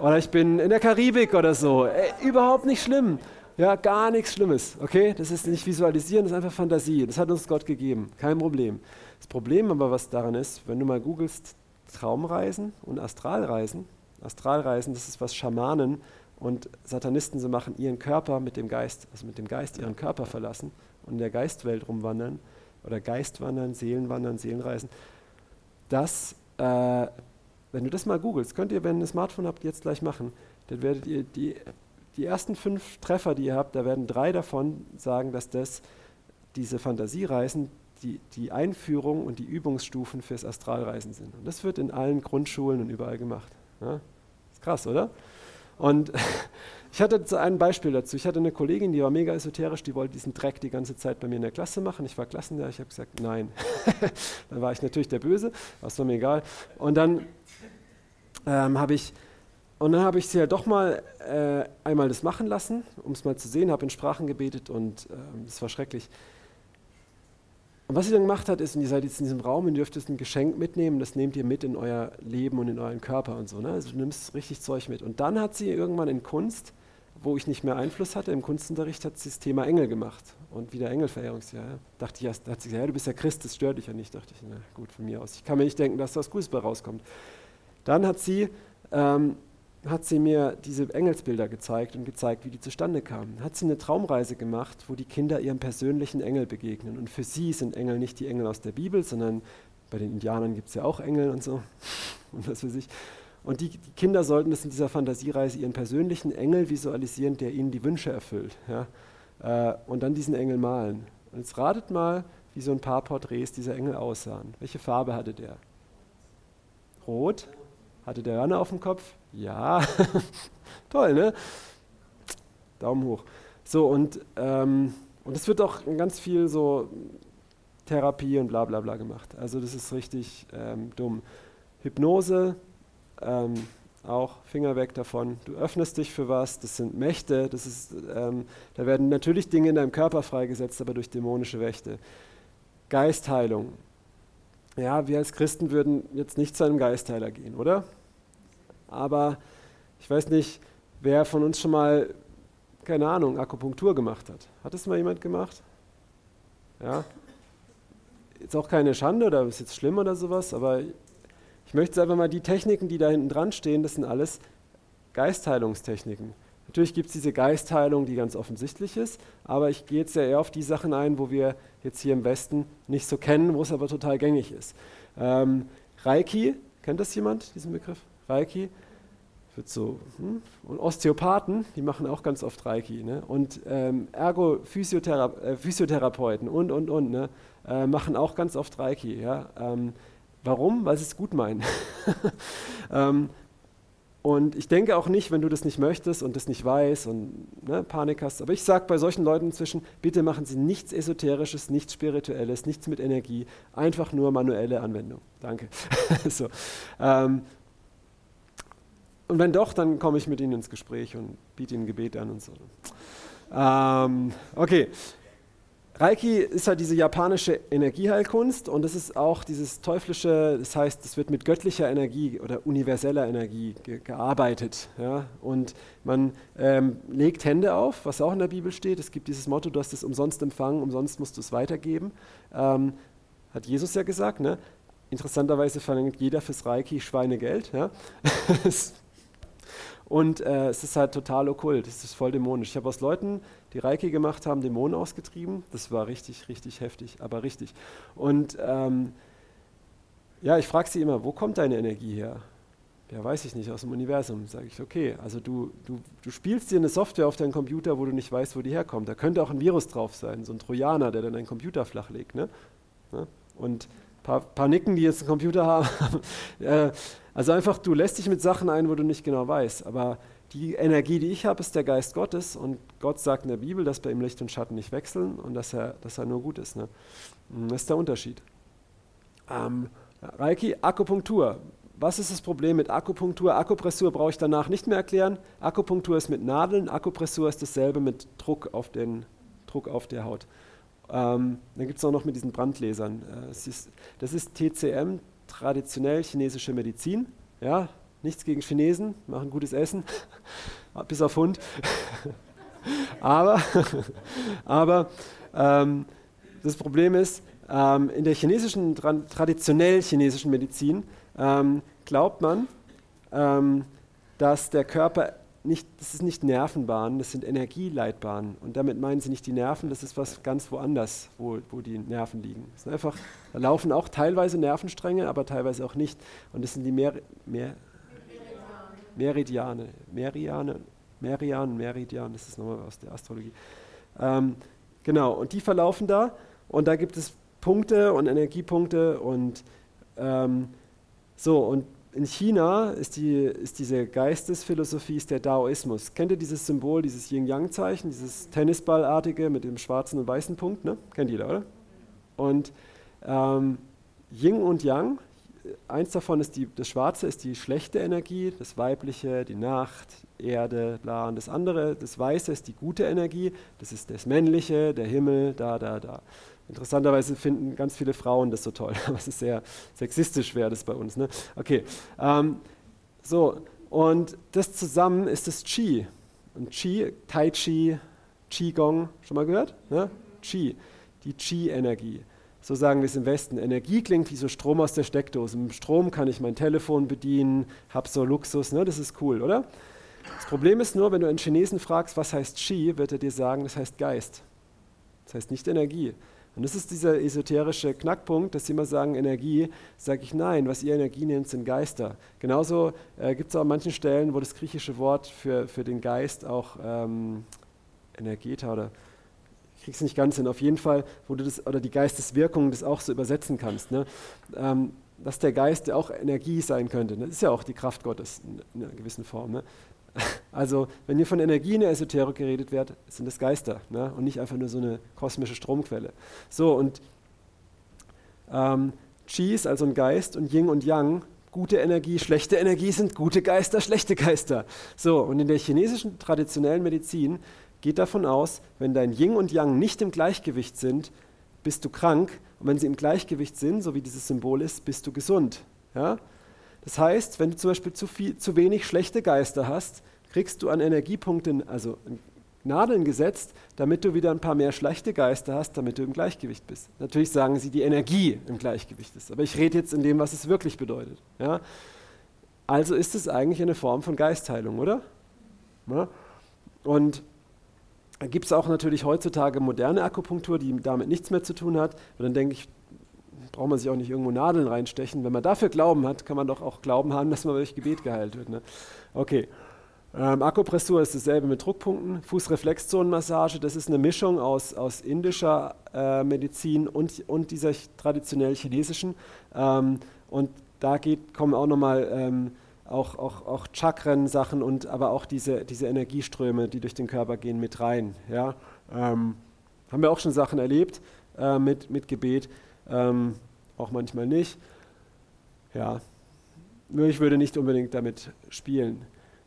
[SPEAKER 1] oder ich bin in der Karibik oder so. Ey, überhaupt nicht schlimm. Ja, gar nichts Schlimmes, okay? Das ist nicht visualisieren, das ist einfach Fantasie. Das hat uns Gott gegeben, kein Problem. Das Problem aber, was daran ist, wenn du mal googelst Traumreisen und Astralreisen, Astralreisen, das ist was Schamanen und Satanisten so machen, ihren Körper mit dem Geist, also mit dem Geist ihren Körper verlassen und in der Geistwelt rumwandern oder Geistwandern, Seelenwandern, Seelenreisen. Das, äh, wenn du das mal googelst, könnt ihr, wenn ihr ein Smartphone habt, jetzt gleich machen, dann werdet ihr die die ersten fünf Treffer, die ihr habt, da werden drei davon sagen, dass das diese Fantasiereisen die, die Einführung und die Übungsstufen fürs Astralreisen sind. Und das wird in allen Grundschulen und überall gemacht. Ja? Ist krass, oder? Und ich hatte ein Beispiel dazu. Ich hatte eine Kollegin, die war mega esoterisch, die wollte diesen Dreck die ganze Zeit bei mir in der Klasse machen. Ich war Klassenlehrer, ich habe gesagt, nein. dann war ich natürlich der Böse, was war mir egal. Und dann ähm, habe ich und ich sie ja halt doch mal äh, einmal das machen lassen, um es mal zu sehen, habe in Sprachen gebetet und es äh, war schrecklich. Und was sie dann gemacht hat, ist, und ihr seid jetzt in diesem Raum und dürft jetzt ein Geschenk mitnehmen, das nehmt ihr mit in euer Leben und in euren Körper und so. Ne? Also du nimmst richtig Zeug mit. Und dann hat sie irgendwann in Kunst, wo ich nicht mehr Einfluss hatte, im Kunstunterricht hat sie das Thema Engel gemacht und wieder Engelverehrungsjahr. Ja. Dachte ich erst, hat sie gesagt, ja, du bist ja Christ, das stört dich ja nicht. Dachte ich, na gut, von mir aus. Ich kann mir nicht denken, dass da was Gutes bei rauskommt. Dann hat sie ähm, hat sie mir diese Engelsbilder gezeigt und gezeigt, wie die zustande kamen. Hat sie eine Traumreise gemacht, wo die Kinder ihrem persönlichen Engel begegnen. Und für sie sind Engel nicht die Engel aus der Bibel, sondern bei den Indianern gibt es ja auch Engel und so. Und was weiß ich. Und die, die, Kinder sollten das in dieser Fantasiereise ihren persönlichen Engel visualisieren, der ihnen die Wünsche erfüllt. Ja? Äh, und dann diesen Engel malen. Und jetzt ratet mal, wie so ein paar Porträts dieser Engel aussahen. Welche Farbe hatte der? Rot? Hatte der Hörner auf dem Kopf? Ja, toll, ne? Daumen hoch. So, und, ähm, und es wird auch ganz viel so Therapie und bla bla bla gemacht. Also das ist richtig ähm, dumm. Hypnose, ähm, auch Finger weg davon. Du öffnest dich für was, das sind Mächte, das ist, ähm, da werden natürlich Dinge in deinem Körper freigesetzt, aber durch dämonische Mächte. Geistheilung. Ja, wir als Christen würden jetzt nicht zu einem Geistheiler gehen, oder? aber ich weiß nicht, wer von uns schon mal, keine Ahnung, Akupunktur gemacht hat. Hat es mal jemand gemacht? Ja. Ist auch keine Schande oder ist jetzt schlimm oder sowas, aber ich möchte einfach mal die Techniken, die da hinten dran stehen, das sind alles Geistheilungstechniken. Natürlich gibt es diese Geistheilung, die ganz offensichtlich ist, aber ich gehe jetzt ja eher auf die Sachen ein, wo wir jetzt hier im Westen nicht so kennen, wo es aber total gängig ist. Ähm, Reiki, kennt das jemand, diesen Begriff? Reiki. Wird so, hm? Und Osteopathen, die machen auch ganz oft Reiki. Ne? Und ähm, Ergo-Physiotherapeuten äh, und, und, und, ne? Äh, machen auch ganz oft Reiki. Ja? Ähm, warum? Weil sie es gut meinen. ähm, und ich denke auch nicht, wenn du das nicht möchtest und das nicht weißt und ne, Panik hast. Aber ich sage bei solchen Leuten inzwischen, bitte machen Sie nichts Esoterisches, nichts Spirituelles, nichts mit Energie, einfach nur manuelle Anwendung. Danke. so, ähm, und wenn doch, dann komme ich mit ihnen ins Gespräch und biete ihnen Gebet an und so. Ähm, okay. Reiki ist halt diese japanische Energieheilkunst und das ist auch dieses teuflische, das heißt, es wird mit göttlicher Energie oder universeller Energie ge gearbeitet. Ja? Und man ähm, legt Hände auf, was auch in der Bibel steht. Es gibt dieses Motto, du hast es umsonst empfangen, umsonst musst du es weitergeben. Ähm, hat Jesus ja gesagt. Ne? Interessanterweise verlangt jeder fürs Reiki Schweinegeld. Ja? Und äh, es ist halt total okkult, es ist voll dämonisch. Ich habe aus Leuten, die Reiki gemacht haben, Dämonen ausgetrieben. Das war richtig, richtig heftig, aber richtig. Und ähm, ja, ich frage sie immer, wo kommt deine Energie her? Ja, weiß ich nicht, aus dem Universum. Sage ich, okay, also du, du, du spielst dir eine Software auf deinen Computer, wo du nicht weißt, wo die herkommt. Da könnte auch ein Virus drauf sein, so ein Trojaner, der dann deinen Computer flachlegt. Ne? ne? Und ein paar, paar, Nicken, die jetzt einen Computer haben. äh, also einfach, du lässt dich mit Sachen ein, wo du nicht genau weißt. Aber die Energie, die ich habe, ist der Geist Gottes. Und Gott sagt in der Bibel, dass bei ihm Licht und Schatten nicht wechseln und dass er, dass er nur gut ist. Ne? Das ist der Unterschied. Ähm, Reiki, Akupunktur. Was ist das Problem mit Akupunktur? Akupressur brauche ich danach nicht mehr erklären. Akupunktur ist mit Nadeln, Akupressur ist dasselbe mit Druck auf, den, Druck auf der Haut. Ähm, dann gibt es auch noch mit diesen Brandlasern. Äh, ist, das ist TCM, traditionell chinesische Medizin. Ja, nichts gegen Chinesen, machen gutes Essen, bis auf Hund. aber aber ähm, das Problem ist, ähm, in der chinesischen, tra traditionell chinesischen Medizin ähm, glaubt man, ähm, dass der Körper nicht, das ist nicht Nervenbahnen, das sind Energieleitbahnen. Und damit meinen sie nicht die Nerven, das ist was ganz woanders, wo, wo die Nerven liegen. Das sind einfach, da laufen auch teilweise Nervenstränge, aber teilweise auch nicht. Und das sind die Mer, Mer, Meridiane. Meridiane, Meridian, Meridian, das ist nochmal aus der Astrologie. Ähm, genau, und die verlaufen da. Und da gibt es Punkte und Energiepunkte und ähm, so, und in China ist, die, ist diese Geistesphilosophie ist der Daoismus. Kennt ihr dieses Symbol, dieses Yin-Yang-Zeichen, dieses Tennisballartige mit dem schwarzen und weißen Punkt? Ne? Kennt jeder, oder? Und ähm, Yin und Yang, eins davon ist die, das Schwarze ist die schlechte Energie, das Weibliche, die Nacht, Erde, bla. Und das andere, das Weiße ist die gute Energie, das ist das Männliche, der Himmel, da, da, da. Interessanterweise finden ganz viele Frauen das so toll, aber es ist sehr sexistisch, wäre das bei uns. Ne? Okay, ähm, so, und das zusammen ist das Qi. Und Qi, Tai Chi, Qigong, schon mal gehört? Ne? Qi, die Qi-Energie. So sagen wir es im Westen. Energie klingt wie so Strom aus der Steckdose. Mit Strom kann ich mein Telefon bedienen, habe so Luxus, ne? das ist cool, oder? Das Problem ist nur, wenn du einen Chinesen fragst, was heißt Qi, wird er dir sagen, das heißt Geist. Das heißt nicht Energie. Und das ist dieser esoterische Knackpunkt, dass sie immer sagen, Energie, sage ich nein, was ihr Energie nennt, sind Geister. Genauso äh, gibt es auch an manchen Stellen, wo das griechische Wort für, für den Geist auch ähm, Energeta oder ich krieg's nicht ganz hin, auf jeden Fall, wo du das, oder die Geisteswirkung das auch so übersetzen kannst. Ne? Ähm, dass der Geist auch Energie sein könnte. Ne? Das ist ja auch die Kraft Gottes in einer gewissen Form. Ne? Also, wenn hier von Energie in der Esoterik geredet wird, sind das Geister ne? und nicht einfach nur so eine kosmische Stromquelle. So, und ähm, Qi ist also ein Geist und Yin und Yang, gute Energie, schlechte Energie sind gute Geister, schlechte Geister. So, und in der chinesischen traditionellen Medizin geht davon aus, wenn dein Yin und Yang nicht im Gleichgewicht sind, bist du krank. Und wenn sie im Gleichgewicht sind, so wie dieses Symbol ist, bist du gesund. Ja? Das heißt, wenn du zum Beispiel zu, viel, zu wenig schlechte Geister hast, kriegst du an Energiepunkten, also Nadeln gesetzt, damit du wieder ein paar mehr schlechte Geister hast, damit du im Gleichgewicht bist. Natürlich sagen sie, die Energie im Gleichgewicht ist, aber ich rede jetzt in dem, was es wirklich bedeutet. Ja? Also ist es eigentlich eine Form von Geistheilung, oder? Ja? Und gibt es auch natürlich heutzutage moderne Akupunktur, die damit nichts mehr zu tun hat. Und dann denke ich, braucht man sich auch nicht irgendwo Nadeln reinstechen. Wenn man dafür Glauben hat, kann man doch auch Glauben haben, dass man durch Gebet geheilt wird. Ne? Okay. Ähm, Akupressur ist dasselbe mit Druckpunkten. Fußreflexzonenmassage, das ist eine Mischung aus, aus indischer äh, Medizin und, und dieser traditionell chinesischen. Ähm, und da geht, kommen auch nochmal ähm, auch, auch, auch Chakren-Sachen und aber auch diese, diese Energieströme, die durch den Körper gehen, mit rein. Ja? Ähm, haben wir auch schon Sachen erlebt äh, mit, mit Gebet, ähm, auch manchmal nicht. Ja, nur ich würde nicht unbedingt damit spielen.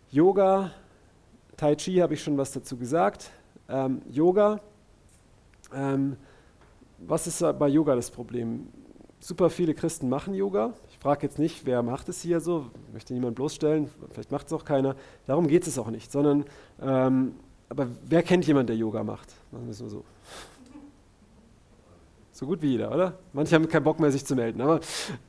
[SPEAKER 1] Yoga, Tai Chi habe ich schon was dazu gesagt. Ähm, Yoga, ähm, was ist bei Yoga das Problem? Super viele Christen machen Yoga. Frage jetzt nicht, wer macht es hier so, möchte niemand bloßstellen, vielleicht macht es auch keiner. Darum geht es auch nicht, sondern, ähm, aber wer kennt jemanden, der Yoga macht? Machen wir es nur so. So gut wie jeder, oder? Manche haben keinen Bock mehr, sich zu melden, aber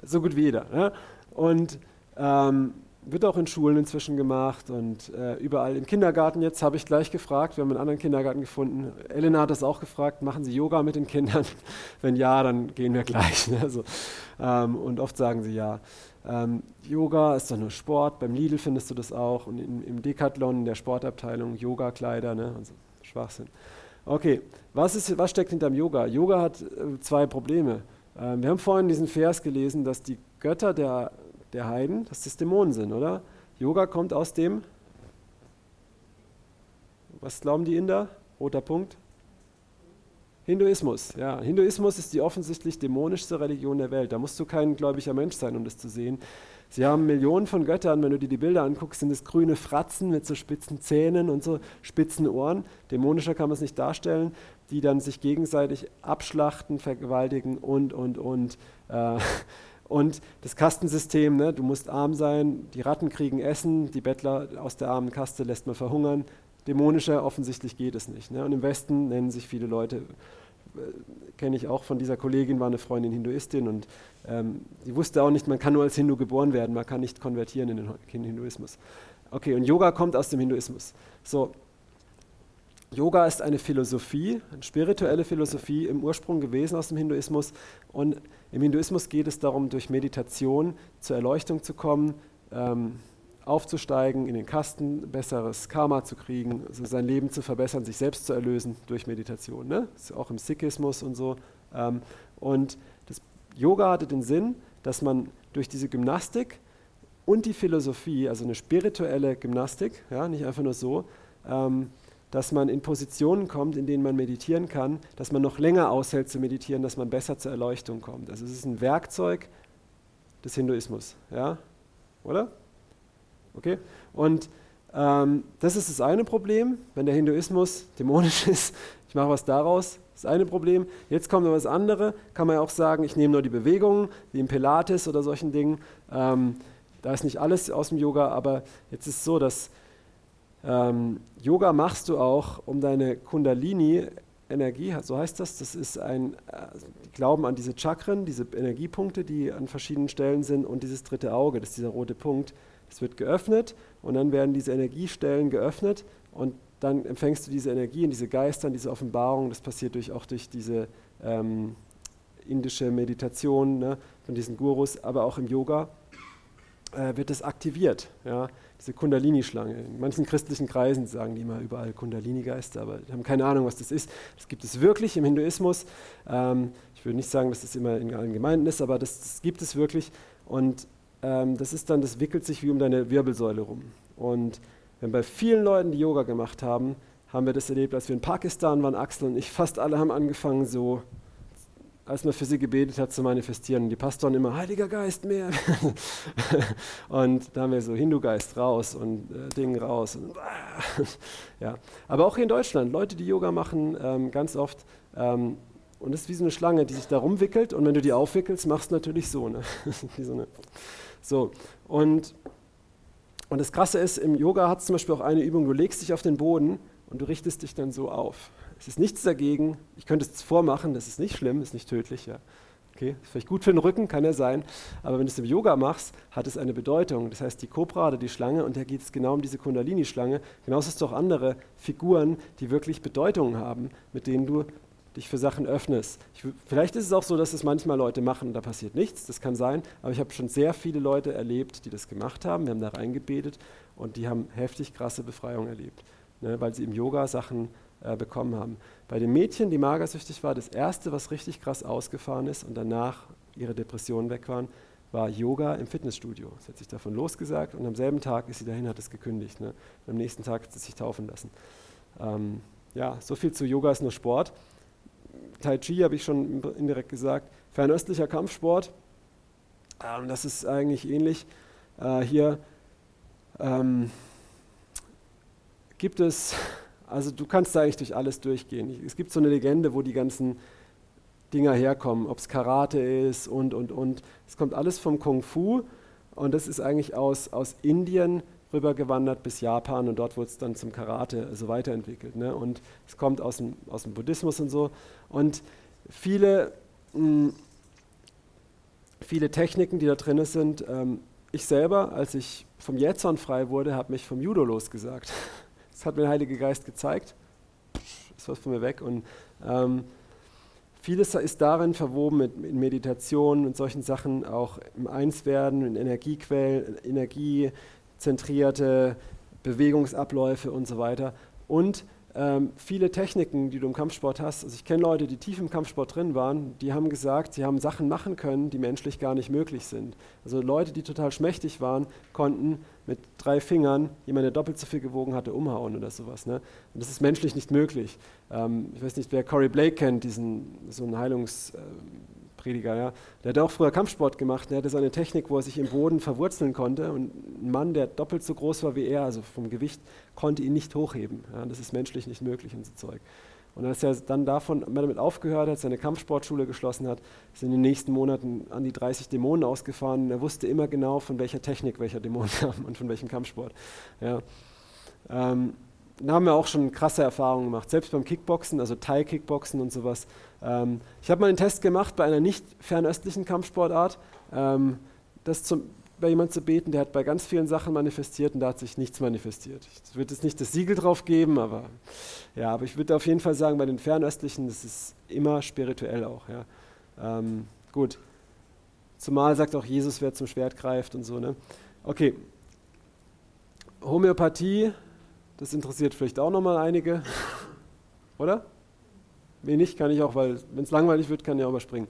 [SPEAKER 1] so gut wie jeder. Ne? Und ähm, wird auch in Schulen inzwischen gemacht und äh, überall im Kindergarten jetzt habe ich gleich gefragt, wir haben einen anderen Kindergarten gefunden. Elena hat das auch gefragt, machen Sie Yoga mit den Kindern? Wenn ja, dann gehen wir gleich. Ne? Also, ähm, und oft sagen sie ja. Ähm, Yoga ist doch nur Sport, beim Lidl findest du das auch und in, im Decathlon, in der Sportabteilung, Yoga-Kleider, ne? also Schwachsinn. Okay, was, ist, was steckt hinterm Yoga? Yoga hat äh, zwei Probleme. Ähm, wir haben vorhin diesen Vers gelesen, dass die Götter der der Heiden, dass das Dämonen sind, oder? Yoga kommt aus dem, was glauben die Inder? Roter Punkt. Hinduismus, ja. Hinduismus ist die offensichtlich dämonischste Religion der Welt. Da musst du kein gläubiger Mensch sein, um das zu sehen. Sie haben Millionen von Göttern, wenn du dir die Bilder anguckst, sind es grüne Fratzen mit so spitzen Zähnen und so spitzen Ohren. Dämonischer kann man es nicht darstellen, die dann sich gegenseitig abschlachten, vergewaltigen und, und, und. Äh, und das Kastensystem, ne, du musst arm sein, die Ratten kriegen Essen, die Bettler aus der armen Kaste lässt man verhungern. Dämonischer offensichtlich geht es nicht. Ne? Und im Westen nennen sich viele Leute, äh, kenne ich auch von dieser Kollegin, war eine Freundin Hinduistin und ähm, die wusste auch nicht, man kann nur als Hindu geboren werden, man kann nicht konvertieren in den Hinduismus. Okay, und Yoga kommt aus dem Hinduismus. So, Yoga ist eine Philosophie, eine spirituelle Philosophie im Ursprung gewesen aus dem Hinduismus. Und im Hinduismus geht es darum, durch Meditation zur Erleuchtung zu kommen, ähm, aufzusteigen, in den Kasten, besseres Karma zu kriegen, also sein Leben zu verbessern, sich selbst zu erlösen durch Meditation. Ne? Auch im Sikhismus und so. Ähm, und das Yoga hatte den Sinn, dass man durch diese Gymnastik und die Philosophie, also eine spirituelle Gymnastik, ja, nicht einfach nur so, ähm, dass man in Positionen kommt, in denen man meditieren kann, dass man noch länger aushält zu meditieren, dass man besser zur Erleuchtung kommt. Also es ist ein Werkzeug des Hinduismus, ja, oder? Okay? Und ähm, das ist das eine Problem, wenn der Hinduismus dämonisch ist. Ich mache was daraus, das eine Problem. Jetzt kommt noch das andere, kann man ja auch sagen, ich nehme nur die Bewegungen, wie im Pilates oder solchen Dingen. Ähm, da ist nicht alles aus dem Yoga, aber jetzt ist es so, dass ähm, Yoga machst du auch, um deine Kundalini-Energie, so heißt das, das ist ein, die glauben an diese Chakren, diese Energiepunkte, die an verschiedenen Stellen sind und dieses dritte Auge, das ist dieser rote Punkt, das wird geöffnet und dann werden diese Energiestellen geöffnet und dann empfängst du diese Energie und diese Geister diese Offenbarung, das passiert durch, auch durch diese ähm, indische Meditation ne, von diesen Gurus, aber auch im Yoga äh, wird es aktiviert. Ja diese Kundalini-Schlange. In manchen christlichen Kreisen sagen die immer überall Kundalini-Geister, aber die haben keine Ahnung, was das ist. Das gibt es wirklich im Hinduismus. Ähm, ich würde nicht sagen, dass das immer in allen Gemeinden ist, aber das, das gibt es wirklich. Und ähm, das ist dann, das wickelt sich wie um deine Wirbelsäule rum. Und wenn bei vielen Leuten, die Yoga gemacht haben, haben wir das erlebt, als wir in Pakistan waren, Axel und ich, fast alle haben angefangen, so als man für sie gebetet hat, zu manifestieren. Und die Pastoren immer, Heiliger Geist, mehr. und da haben wir so Hindu-Geist raus und äh, Ding raus. Und, ja. Aber auch hier in Deutschland, Leute, die Yoga machen, ähm, ganz oft, ähm, und das ist wie so eine Schlange, die sich da rumwickelt. Und wenn du die aufwickelst, machst du natürlich so. Ne? so, eine, so. Und, und das Krasse ist, im Yoga hat es zum Beispiel auch eine Übung, du legst dich auf den Boden und du richtest dich dann so auf. Es ist nichts dagegen. Ich könnte es vormachen, das ist nicht schlimm, ist nicht tödlich. Ja. Okay, ist vielleicht gut für den Rücken, kann er sein. Aber wenn du es im Yoga machst, hat es eine Bedeutung. Das heißt, die Cobra oder die Schlange, und da geht es genau um diese Kundalini-Schlange, genauso ist es auch andere Figuren, die wirklich Bedeutungen haben, mit denen du dich für Sachen öffnest. Ich, vielleicht ist es auch so, dass es manchmal Leute machen und da passiert nichts, das kann sein, aber ich habe schon sehr viele Leute erlebt, die das gemacht haben, wir haben da reingebetet und die haben heftig krasse Befreiung erlebt, ne, weil sie im Yoga Sachen äh, bekommen haben. Bei den Mädchen, die magersüchtig war, das erste, was richtig krass ausgefahren ist und danach ihre Depressionen weg waren, war Yoga im Fitnessstudio. Sie hat sich davon losgesagt und am selben Tag ist sie dahin, hat es gekündigt. Ne? Am nächsten Tag hat sie sich taufen lassen. Ähm, ja, so viel zu Yoga ist nur Sport. Tai Chi habe ich schon indirekt gesagt. Fernöstlicher Kampfsport, ähm, das ist eigentlich ähnlich. Äh, hier ähm, gibt es also du kannst da eigentlich durch alles durchgehen. Es gibt so eine Legende, wo die ganzen Dinger herkommen, ob es Karate ist und, und, und. Es kommt alles vom Kung Fu und das ist eigentlich aus, aus Indien rübergewandert bis Japan und dort wurde es dann zum Karate also weiterentwickelt. Ne? Und es kommt aus dem, aus dem Buddhismus und so. Und viele mh, viele Techniken, die da drin sind. Ähm, ich selber, als ich vom Jähzorn frei wurde, habe mich vom Judo losgesagt. Das hat mir der Heilige Geist gezeigt. Ist was von mir weg. Und ähm, vieles ist darin verwoben mit, mit Meditation und solchen Sachen, auch im Einswerden, in Energiequellen, energiezentrierte Bewegungsabläufe und so weiter. Und ähm, viele Techniken, die du im Kampfsport hast. Also ich kenne Leute, die tief im Kampfsport drin waren, die haben gesagt, sie haben Sachen machen können, die menschlich gar nicht möglich sind. Also Leute, die total schmächtig waren, konnten mit drei Fingern jemand, der doppelt so viel gewogen hatte, umhauen oder sowas. Ne? Und das ist menschlich nicht möglich. Ähm, ich weiß nicht, wer Corey Blake kennt, diesen so einen Heilungs... Äh, Prediger, ja. Der hat auch früher Kampfsport gemacht. Der hatte so eine Technik, wo er sich im Boden verwurzeln konnte. Und ein Mann, der doppelt so groß war wie er, also vom Gewicht, konnte ihn nicht hochheben. Ja. Das ist menschlich nicht möglich und so Zeug. Und als er dann davon damit aufgehört hat, seine Kampfsportschule geschlossen hat, sind in den nächsten Monaten an die 30 Dämonen ausgefahren. Und er wusste immer genau, von welcher Technik welcher Dämon kam und von welchem Kampfsport. Ja. Ähm, da haben wir auch schon krasse Erfahrungen gemacht, selbst beim Kickboxen, also Thai-Kickboxen und sowas. Ähm, ich habe mal einen Test gemacht bei einer nicht fernöstlichen Kampfsportart, ähm, das zum, bei jemandem zu beten, der hat bei ganz vielen Sachen manifestiert und da hat sich nichts manifestiert. Ich würde jetzt nicht das Siegel drauf geben, aber ja, aber ich würde auf jeden Fall sagen, bei den fernöstlichen, das ist immer spirituell auch. Ja. Ähm, gut. Zumal sagt auch Jesus, wer zum Schwert greift und so. Ne? Okay. Homöopathie das interessiert vielleicht auch nochmal einige. Oder? Wenig kann ich auch, weil wenn es langweilig wird, kann ich auch überspringen.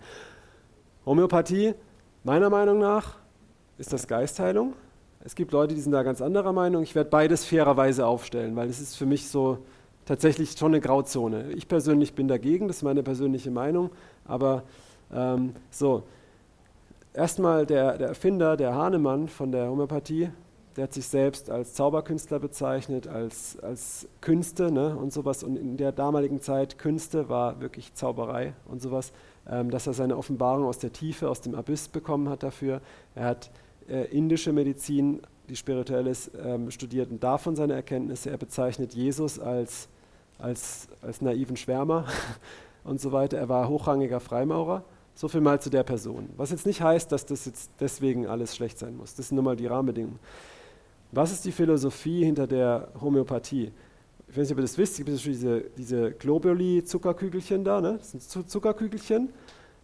[SPEAKER 1] Homöopathie, meiner Meinung nach, ist das Geistheilung. Es gibt Leute, die sind da ganz anderer Meinung. Ich werde beides fairerweise aufstellen, weil es ist für mich so tatsächlich schon eine Grauzone. Ich persönlich bin dagegen, das ist meine persönliche Meinung. Aber ähm, so, erstmal der, der Erfinder, der Hahnemann von der Homöopathie, der hat sich selbst als Zauberkünstler bezeichnet, als, als Künste ne, und sowas. Und in der damaligen Zeit Künste war wirklich Zauberei und sowas, ähm, dass er seine Offenbarung aus der Tiefe, aus dem Abyss bekommen hat dafür. Er hat äh, indische Medizin, die spirituell ist, ähm, studiert und davon seine Erkenntnisse. Er bezeichnet Jesus als, als, als naiven Schwärmer und so weiter. Er war hochrangiger Freimaurer. So viel mal zu der Person. Was jetzt nicht heißt, dass das jetzt deswegen alles schlecht sein muss. Das sind nur mal die Rahmenbedingungen. Was ist die Philosophie hinter der Homöopathie? Ich weiß nicht, ob ihr das wisst, es gibt diese, diese Globuli-Zuckerkügelchen da, ne? das sind Zuckerkügelchen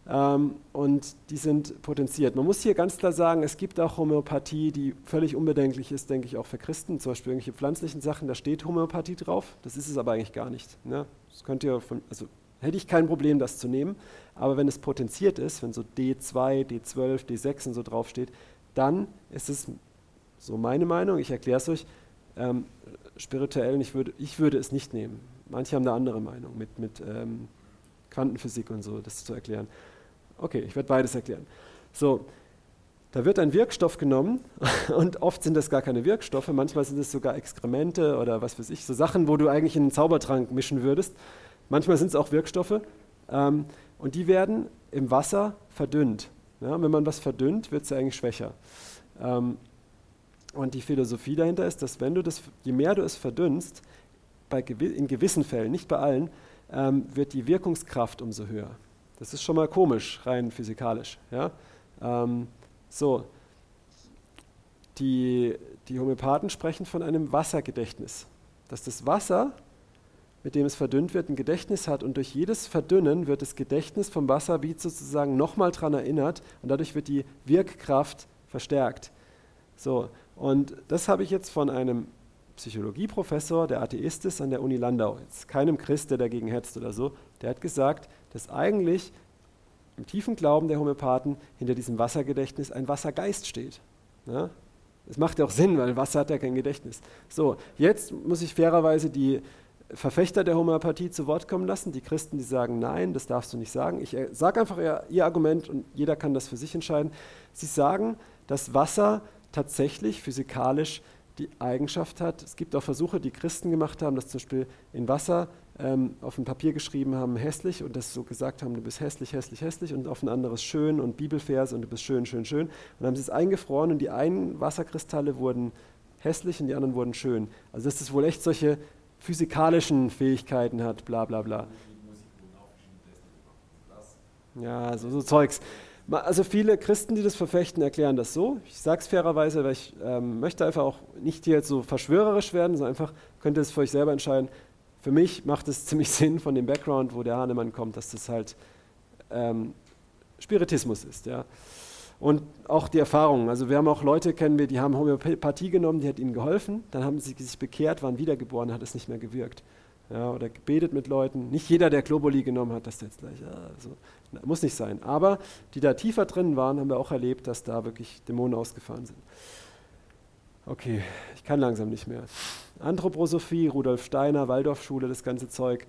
[SPEAKER 1] ähm, und die sind potenziert. Man muss hier ganz klar sagen, es gibt auch Homöopathie, die völlig unbedenklich ist, denke ich, auch für Christen, zum Beispiel irgendwelche pflanzlichen Sachen, da steht Homöopathie drauf, das ist es aber eigentlich gar nicht. Ne? Das könnt ihr von, also hätte ich kein Problem, das zu nehmen, aber wenn es potenziert ist, wenn so D2, D12, D6 und so draufsteht, dann ist es so meine Meinung, ich erkläre es euch. Ähm, spirituell, ich würde, ich würde es nicht nehmen. Manche haben eine andere Meinung mit, mit ähm, Quantenphysik und so, das zu erklären. Okay, ich werde beides erklären. So, da wird ein Wirkstoff genommen und oft sind das gar keine Wirkstoffe, manchmal sind es sogar Exkremente oder was weiß ich, so Sachen, wo du eigentlich in einen Zaubertrank mischen würdest. Manchmal sind es auch Wirkstoffe ähm, und die werden im Wasser verdünnt. Ja, wenn man was verdünnt, wird es eigentlich schwächer. Ähm, und die Philosophie dahinter ist, dass wenn du das, je mehr du es verdünnst, bei, in gewissen Fällen, nicht bei allen, ähm, wird die Wirkungskraft umso höher. Das ist schon mal komisch, rein physikalisch. Ja? Ähm, so, die, die Homöopathen sprechen von einem Wassergedächtnis. Dass das Wasser, mit dem es verdünnt wird, ein Gedächtnis hat und durch jedes Verdünnen wird das Gedächtnis vom Wasser wie sozusagen nochmal daran erinnert und dadurch wird die Wirkkraft verstärkt. So, und das habe ich jetzt von einem Psychologieprofessor, der Atheist ist an der Uni Landau, jetzt keinem Christ, der dagegen hetzt oder so, der hat gesagt, dass eigentlich im tiefen Glauben der Homöopathen hinter diesem Wassergedächtnis ein Wassergeist steht. Ja? Das macht ja auch Sinn, weil Wasser hat ja kein Gedächtnis. So, jetzt muss ich fairerweise die Verfechter der Homöopathie zu Wort kommen lassen, die Christen, die sagen, nein, das darfst du nicht sagen. Ich äh, sage einfach ihr, ihr Argument und jeder kann das für sich entscheiden. Sie sagen, dass Wasser tatsächlich physikalisch die Eigenschaft hat. Es gibt auch Versuche, die Christen gemacht haben, dass zum Beispiel in Wasser ähm, auf ein Papier geschrieben haben, hässlich und das so gesagt haben, du bist hässlich, hässlich, hässlich und auf ein anderes schön und Bibelvers und du bist schön, schön, schön. Und dann haben sie es eingefroren und die einen Wasserkristalle wurden hässlich und die anderen wurden schön. Also dass das wohl echt solche physikalischen Fähigkeiten hat, bla bla bla. Ja, so, so Zeugs. Also viele Christen, die das verfechten, erklären das so. Ich sage es fairerweise, weil ich ähm, möchte einfach auch nicht hier jetzt so verschwörerisch werden, sondern einfach könnt ihr es für euch selber entscheiden. Für mich macht es ziemlich Sinn von dem Background, wo der Hahnemann kommt, dass das halt ähm, Spiritismus ist. Ja. Und auch die Erfahrungen. Also wir haben auch Leute, kennen wir, die haben Homöopathie genommen, die hat ihnen geholfen, dann haben sie sich bekehrt, waren wiedergeboren, hat es nicht mehr gewirkt. Ja, oder gebetet mit Leuten. Nicht jeder, der Globuli genommen hat, der jetzt gleich, also, muss nicht sein. Aber die da tiefer drin waren, haben wir auch erlebt, dass da wirklich Dämonen ausgefahren sind. Okay, ich kann langsam nicht mehr. Anthroposophie, Rudolf Steiner, Waldorfschule, das ganze Zeug.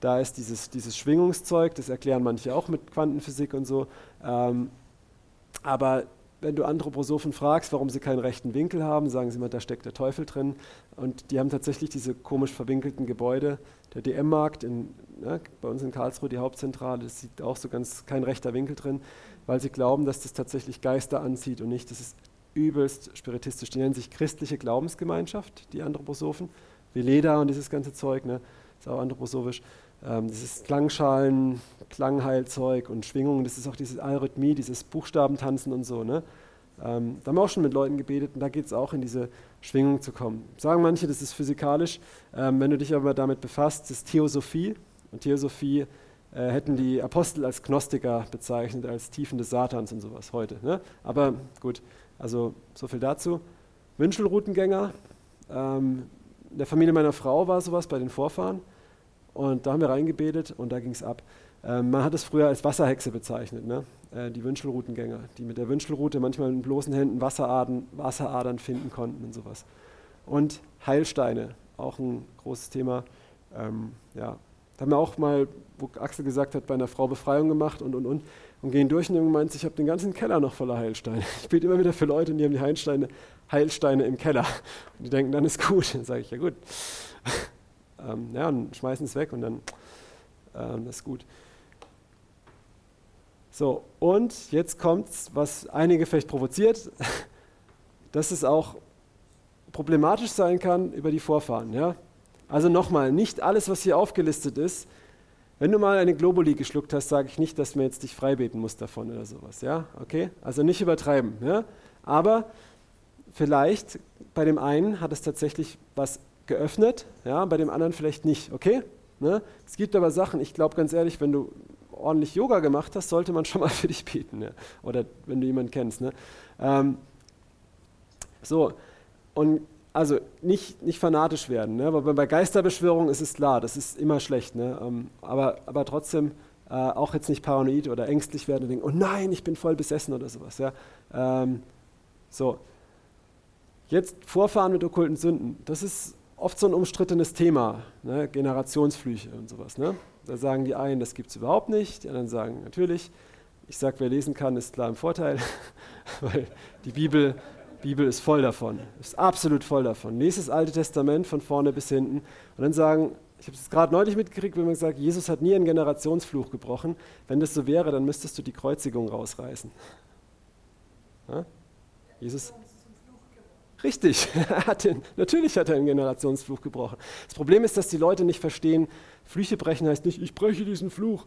[SPEAKER 1] Da ist dieses, dieses Schwingungszeug, das erklären manche auch mit Quantenphysik und so. Ähm, aber wenn du Anthroposophen fragst, warum sie keinen rechten Winkel haben, sagen sie immer, da steckt der Teufel drin. Und die haben tatsächlich diese komisch verwinkelten Gebäude. Der DM-Markt ne, bei uns in Karlsruhe, die Hauptzentrale, das sieht auch so ganz kein rechter Winkel drin, weil sie glauben, dass das tatsächlich Geister anzieht und nicht. Das ist übelst spiritistisch. Die nennen sich christliche Glaubensgemeinschaft, die Anthroposophen. Wie Leda und dieses ganze Zeug, ne, ist auch anthroposophisch. Ähm, dieses Klangschalen, Klangheilzeug und Schwingungen, das ist auch diese Alrhythmie, dieses Buchstabentanzen und so. Ne? Ähm, da haben wir auch schon mit Leuten gebetet und da geht es auch in diese Schwingung zu kommen. Sagen manche, das ist physikalisch. Ähm, wenn du dich aber damit befasst, das ist Theosophie. Und Theosophie äh, hätten die Apostel als Gnostiker bezeichnet, als Tiefen des Satans und sowas heute. Ne? Aber gut, also so viel dazu. Wünschelroutengänger. Ähm, in der Familie meiner Frau war sowas bei den Vorfahren. Und da haben wir reingebetet und da ging es ab. Ähm, man hat es früher als Wasserhexe bezeichnet, ne? äh, die Wünschelroutengänger, die mit der Wünschelrute manchmal in bloßen Händen Wasseradern, Wasseradern finden konnten und sowas. Und Heilsteine, auch ein großes Thema. Ähm, ja. Da haben wir auch mal, wo Axel gesagt hat, bei einer Frau Befreiung gemacht und und und und gehen durch und meint, ich habe den ganzen Keller noch voller Heilsteine. Ich bete immer wieder für Leute und die haben die Heilsteine, Heilsteine im Keller. Und die denken, dann ist gut. Dann sage ich, ja gut ähm, ja, und schmeißen es weg und dann ähm, ist gut. So, und jetzt kommt was einige vielleicht provoziert, dass es auch problematisch sein kann über die Vorfahren. Ja? Also nochmal, nicht alles, was hier aufgelistet ist, wenn du mal eine Globuli geschluckt hast, sage ich nicht, dass man jetzt dich freibeten muss davon oder sowas. Ja? Okay? Also nicht übertreiben. Ja? Aber vielleicht bei dem einen hat es tatsächlich was geöffnet, ja, bei dem anderen vielleicht nicht, okay? Ne? Es gibt aber Sachen, ich glaube ganz ehrlich, wenn du ordentlich Yoga gemacht hast, sollte man schon mal für dich beten, ne? oder wenn du jemanden kennst. Ne? Ähm, so, und also nicht, nicht fanatisch werden, ne? weil bei Geisterbeschwörung ist es klar, das ist immer schlecht, ne? Ähm, aber, aber trotzdem äh, auch jetzt nicht paranoid oder ängstlich werden und denken, oh nein, ich bin voll besessen oder sowas. Ja? Ähm, so, jetzt Vorfahren mit okkulten Sünden, das ist oft so ein umstrittenes Thema, ne? Generationsflüche und sowas. Ne? Da sagen die einen, das gibt es überhaupt nicht, die anderen sagen, natürlich. Ich sage, wer lesen kann, ist klar im Vorteil, weil die Bibel, Bibel ist voll davon, ist absolut voll davon. Das Alte Testament von vorne bis hinten und dann sagen, ich habe es gerade neulich mitgekriegt, wenn man sagt, Jesus hat nie einen Generationsfluch gebrochen. Wenn das so wäre, dann müsstest du die Kreuzigung rausreißen. Ja? Jesus, Richtig, hat den, natürlich hat er einen Generationsfluch gebrochen. Das Problem ist, dass die Leute nicht verstehen, Flüche brechen heißt nicht, ich breche diesen Fluch.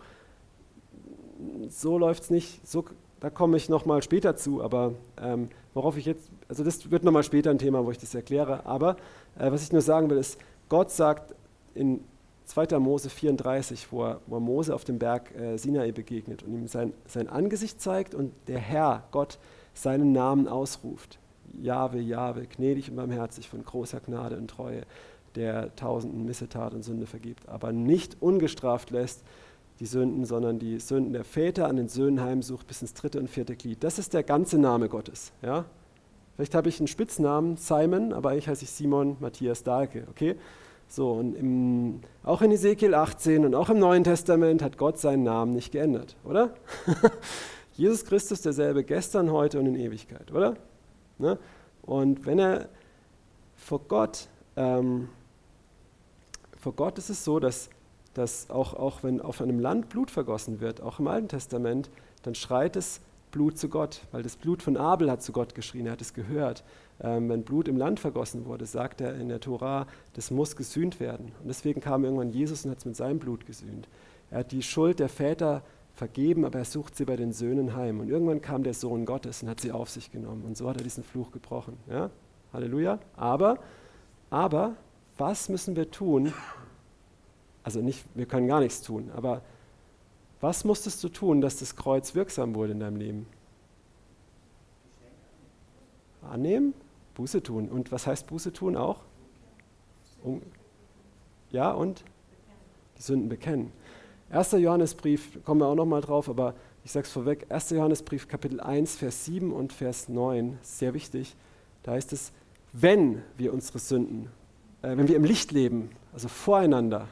[SPEAKER 1] So läuft es nicht, so, da komme ich nochmal später zu, aber ähm, worauf ich jetzt, also das wird nochmal später ein Thema, wo ich das erkläre, aber äh, was ich nur sagen will, ist, Gott sagt in 2. Mose 34, wo er, wo Mose auf dem Berg äh, Sinai begegnet und ihm sein, sein Angesicht zeigt und der Herr, Gott, seinen Namen ausruft. Jahwe, Jahwe, gnädig und barmherzig, von großer Gnade und Treue, der tausenden Missetat und Sünde vergibt, aber nicht ungestraft lässt die Sünden, sondern die Sünden der Väter an den Söhnen heimsucht bis ins dritte und vierte Glied. Das ist der ganze Name Gottes. Ja? Vielleicht habe ich einen Spitznamen, Simon, aber eigentlich heiße ich Simon Matthias Dahlke. Okay? So, und im, auch in Ezekiel 18 und auch im Neuen Testament hat Gott seinen Namen nicht geändert, oder? Jesus Christus derselbe gestern, heute und in Ewigkeit, oder? Ne? Und wenn er vor Gott, ähm, vor Gott ist es so, dass, dass auch, auch wenn auf einem Land Blut vergossen wird, auch im Alten Testament, dann schreit es Blut zu Gott, weil das Blut von Abel hat zu Gott geschrien, er hat es gehört. Ähm, wenn Blut im Land vergossen wurde, sagt er in der Tora, das muss gesühnt werden. Und deswegen kam irgendwann Jesus und hat es mit seinem Blut gesühnt. Er hat die Schuld der Väter vergeben, aber er sucht sie bei den Söhnen heim. Und irgendwann kam der Sohn Gottes und hat sie auf sich genommen. Und so hat er diesen Fluch gebrochen. Ja? Halleluja. Aber, aber, was müssen wir tun? Also nicht, wir können gar nichts tun, aber was musstest du tun, dass das Kreuz wirksam wurde in deinem Leben? Annehmen, Buße tun. Und was heißt Buße tun auch? Um, ja, und die Sünden bekennen. 1. Johannesbrief, kommen wir auch nochmal drauf, aber ich sage es vorweg, 1. Johannesbrief Kapitel 1, Vers 7 und Vers 9, sehr wichtig, da heißt es, wenn wir unsere Sünden, äh, wenn wir im Licht leben, also voreinander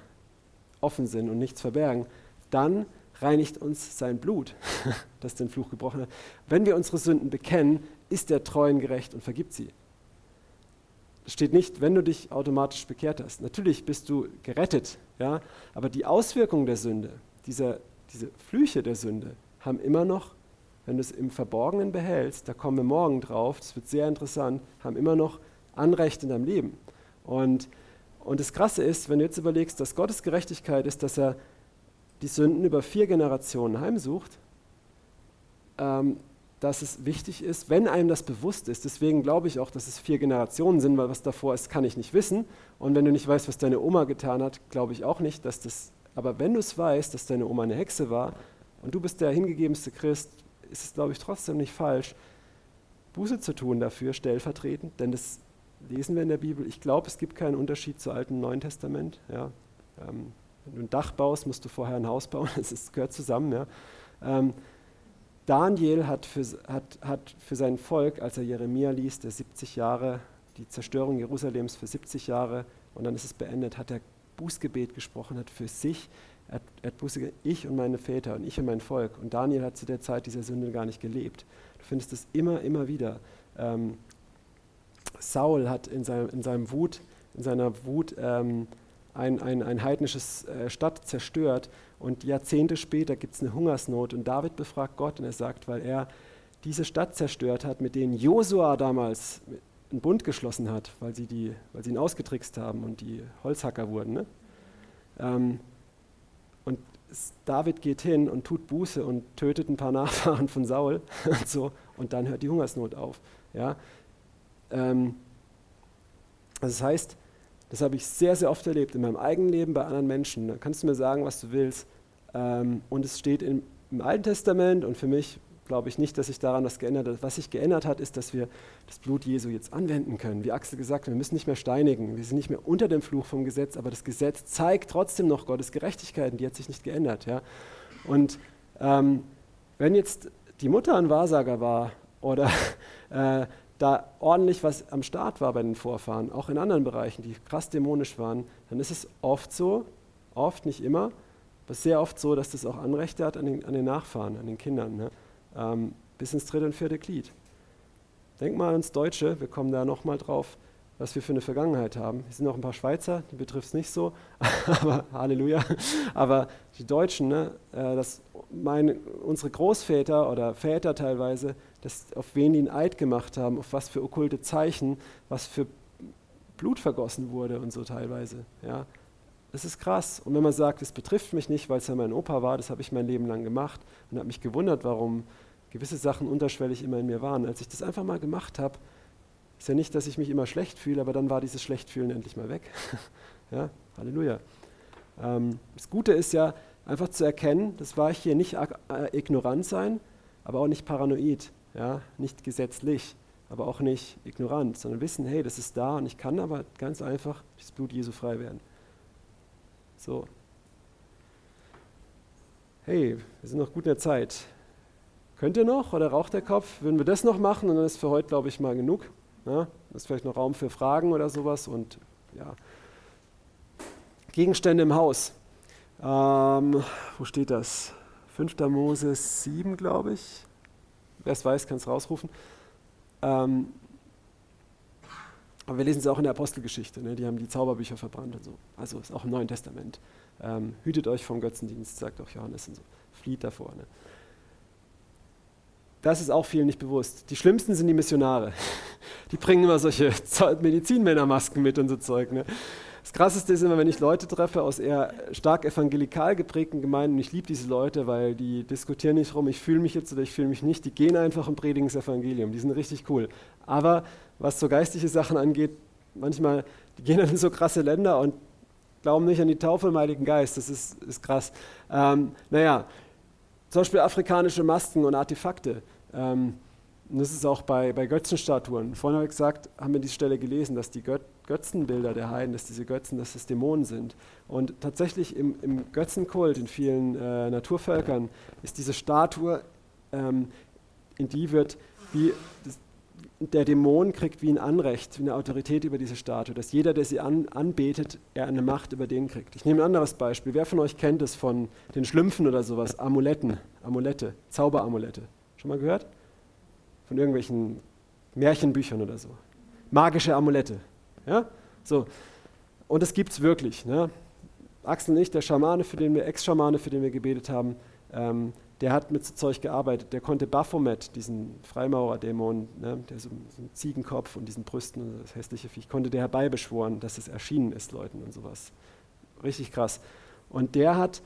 [SPEAKER 1] offen sind und nichts verbergen, dann reinigt uns sein Blut, das den Fluch gebrochen hat. Wenn wir unsere Sünden bekennen, ist er treu und gerecht und vergibt sie. Es steht nicht, wenn du dich automatisch bekehrt hast. Natürlich bist du gerettet, ja, aber die Auswirkungen der Sünde, diese, diese Flüche der Sünde, haben immer noch, wenn du es im Verborgenen behältst, da kommen wir morgen drauf, das wird sehr interessant, haben immer noch Anrecht in deinem Leben. Und, und das Krasse ist, wenn du jetzt überlegst, dass Gottes Gerechtigkeit ist, dass er die Sünden über vier Generationen heimsucht, ähm, dass es wichtig ist, wenn einem das bewusst ist. Deswegen glaube ich auch, dass es vier Generationen sind, weil was davor ist, kann ich nicht wissen. Und wenn du nicht weißt, was deine Oma getan hat, glaube ich auch nicht, dass das. Aber wenn du es weißt, dass deine Oma eine Hexe war und du bist der hingegebenste Christ, ist es, glaube ich, trotzdem nicht falsch, Buße zu tun dafür, stellvertretend, denn das lesen wir in der Bibel. Ich glaube, es gibt keinen Unterschied zu Alten und Neuen Testament. Ja. Ähm, wenn du ein Dach baust, musst du vorher ein Haus bauen, das gehört zusammen. Ja. Ähm, Daniel hat für, hat, hat für sein Volk, als er Jeremia liest, der 70 Jahre, die Zerstörung Jerusalems für 70 Jahre, und dann ist es beendet, hat er Bußgebet gesprochen, hat für sich, er er hat Buße, ich und meine Väter und ich und mein Volk. Und Daniel hat zu der Zeit dieser Sünde gar nicht gelebt. Du findest es immer, immer wieder. Ähm, Saul hat in, seinem, in, seinem Wut, in seiner Wut ähm, ein, ein, ein heidnisches äh, Stadt zerstört und Jahrzehnte später gibt es eine Hungersnot und David befragt Gott und er sagt, weil er diese Stadt zerstört hat, mit denen Josua damals einen Bund geschlossen hat, weil sie, die, weil sie ihn ausgetrickst haben und die Holzhacker wurden. Ne? Ähm, und David geht hin und tut Buße und tötet ein paar Nachfahren von Saul und so und dann hört die Hungersnot auf. Ja? Ähm, das heißt, das habe ich sehr, sehr oft erlebt in meinem eigenen Leben, bei anderen Menschen. Da kannst du mir sagen, was du willst. Ähm, und es steht im, im Alten Testament und für mich glaube ich nicht, dass sich daran was geändert hat. Was sich geändert hat, ist, dass wir das Blut Jesu jetzt anwenden können. Wie Axel gesagt hat, wir müssen nicht mehr steinigen. Wir sind nicht mehr unter dem Fluch vom Gesetz, aber das Gesetz zeigt trotzdem noch Gottes Gerechtigkeit und die hat sich nicht geändert. Ja? Und ähm, wenn jetzt die Mutter ein Wahrsager war oder äh, da ordentlich was am Start war bei den Vorfahren, auch in anderen Bereichen, die krass dämonisch waren, dann ist es oft so, oft, nicht immer, aber sehr oft so, dass das auch Anrechte hat an den, an den Nachfahren, an den Kindern, ne? ähm, bis ins dritte und vierte Glied. Denk mal ans Deutsche, wir kommen da nochmal drauf, was wir für eine Vergangenheit haben. Hier sind noch ein paar Schweizer, die betrifft es nicht so, aber Halleluja. Aber die Deutschen, ne, äh, das, meine, unsere Großväter oder Väter teilweise, das, auf wen die einen Eid gemacht haben, auf was für okkulte Zeichen, was für Blut vergossen wurde und so teilweise. Ja. Das ist krass. Und wenn man sagt, es betrifft mich nicht, weil es ja mein Opa war, das habe ich mein Leben lang gemacht und habe mich gewundert, warum gewisse Sachen unterschwellig immer in mir waren. Als ich das einfach mal gemacht habe, ist ja nicht, dass ich mich immer schlecht fühle, aber dann war dieses Schlechtfühlen endlich mal weg. ja, Halleluja. Ähm, das Gute ist ja, einfach zu erkennen, das war ich hier nicht äh, ignorant sein, aber auch nicht paranoid. Ja? Nicht gesetzlich, aber auch nicht ignorant, sondern wissen, hey, das ist da und ich kann aber ganz einfach das Blut Jesu frei werden. So. Hey, wir sind noch gut in der Zeit. Könnt ihr noch oder raucht der Kopf? Würden wir das noch machen und dann ist für heute, glaube ich, mal genug. Ja? Das ist vielleicht noch Raum für Fragen oder sowas und ja. Gegenstände im Haus. Ähm, wo steht das? 5. Mose 7, glaube ich. Wer es weiß, kann es rausrufen. Ähm, aber wir lesen es auch in der Apostelgeschichte. Ne? Die haben die Zauberbücher verbrannt und so. Also ist auch im Neuen Testament. Ähm, hütet euch vom Götzendienst, sagt auch Johannes und so. Flieht davor. Ne? Das ist auch vielen nicht bewusst. Die schlimmsten sind die Missionare. Die bringen immer solche Medizinmännermasken mit und so Zeug. Ne? Krasseste ist immer, wenn ich Leute treffe aus eher stark evangelikal geprägten Gemeinden, ich liebe diese Leute, weil die diskutieren nicht rum, ich fühle mich jetzt oder ich fühle mich nicht, die gehen einfach und predigen das Evangelium, die sind richtig cool. Aber was so geistliche Sachen angeht, manchmal, die gehen dann in so krasse Länder und glauben nicht an die Taufe im Heiligen Geist, das ist, ist krass. Ähm, naja, zum Beispiel afrikanische Masken und Artefakte. Ähm, und das ist auch bei, bei Götzenstatuen. Vorhin habe ich gesagt, haben wir die Stelle gelesen, dass die Göt Götzenbilder der Heiden, dass diese Götzen, dass das Dämonen sind. Und tatsächlich im, im Götzenkult in vielen äh, Naturvölkern ist diese Statue, ähm, in die wird wie das, der Dämon kriegt wie ein Anrecht, wie eine Autorität über diese Statue, dass jeder, der sie an, anbetet, er eine Macht über den kriegt. Ich nehme ein anderes Beispiel. Wer von euch kennt es von den Schlümpfen oder sowas? Amuletten, Amulette, Zauberamulette. Schon mal gehört? Von irgendwelchen Märchenbüchern oder so. Magische Amulette. Ja? So. Und das gibt es wirklich. Ne? Axel nicht, der Schamane, für den wir, Ex-Schamane, für den wir gebetet haben, ähm, der hat mit so Zeug gearbeitet. Der konnte Baphomet, diesen Freimaurer-Dämon, ne, der so, so einen Ziegenkopf und diesen Brüsten, das hässliche Viech, konnte der herbeibeschworen, dass es erschienen ist, Leuten und sowas. Richtig krass. Und der hat,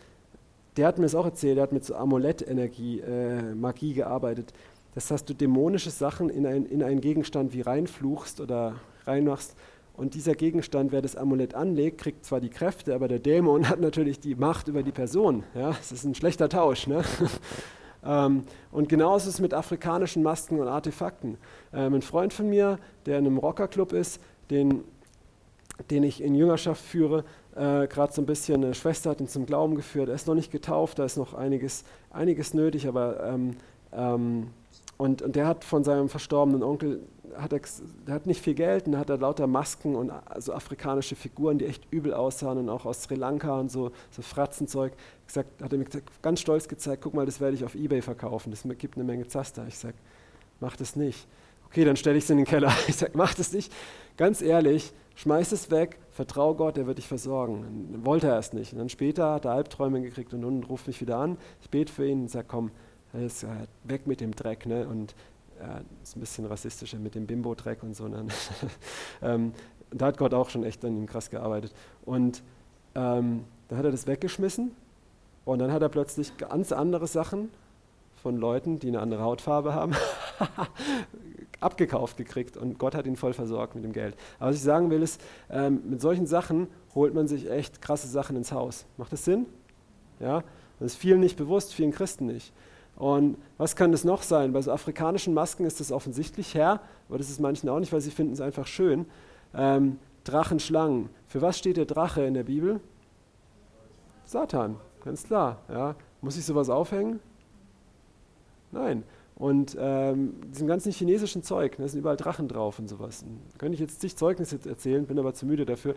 [SPEAKER 1] der hat mir das auch erzählt, der hat mit so Amulettenergie, äh, Magie gearbeitet. Das heißt, du dämonische Sachen in, ein, in einen Gegenstand wie reinfluchst oder reinmachst. Und dieser Gegenstand, wer das Amulett anlegt, kriegt zwar die Kräfte, aber der Dämon hat natürlich die Macht über die Person. Ja? Das ist ein schlechter Tausch. Ne? ähm, und genauso ist es mit afrikanischen Masken und Artefakten. Ähm, ein Freund von mir, der in einem Rockerclub ist, den, den ich in Jüngerschaft führe, äh, gerade so ein bisschen, eine Schwester hat ihn zum Glauben geführt. Er ist noch nicht getauft, da ist noch einiges, einiges nötig, aber ähm, ähm und, und der hat von seinem verstorbenen Onkel, hat er, der hat nicht viel Geld und hat er lauter Masken und also afrikanische Figuren, die echt übel aussahen und auch aus Sri Lanka und so, so Fratzenzeug. Gesagt, hat er mir ganz stolz gezeigt, guck mal, das werde ich auf Ebay verkaufen, das gibt eine Menge Zaster. Ich sage, mach das nicht. Okay, dann stelle ich es in den Keller. Ich sage, mach das nicht. Ganz ehrlich, schmeiß es weg, vertrau Gott, er wird dich versorgen. Dann wollte er es nicht. Und dann später hat er Albträume gekriegt und nun ruft mich wieder an. Ich bete für ihn und sage, komm, ist, äh, weg mit dem Dreck. Ne? Und äh, ist ein bisschen rassistischer mit dem Bimbo-Dreck und so. Ne? ähm, da hat Gott auch schon echt an ihm krass gearbeitet. Und ähm, dann hat er das weggeschmissen und dann hat er plötzlich ganz andere Sachen von Leuten, die eine andere Hautfarbe haben, abgekauft gekriegt und Gott hat ihn voll versorgt mit dem Geld. Aber was ich sagen will ist, ähm, mit solchen Sachen holt man sich echt krasse Sachen ins Haus. Macht das Sinn? Ja? Das ist vielen nicht bewusst, vielen Christen nicht. Und was kann das noch sein? Bei so afrikanischen Masken ist das offensichtlich her, aber das ist manchen auch nicht, weil sie finden es einfach schön. Ähm, Drachenschlangen. Für was steht der Drache in der Bibel? Satan, ganz klar. Ja. Muss ich sowas aufhängen? Nein. Und ähm, diesem ganzen chinesischen Zeug, da sind überall Drachen drauf und sowas. könnte ich jetzt zig Zeugnisse erzählen, bin aber zu müde dafür.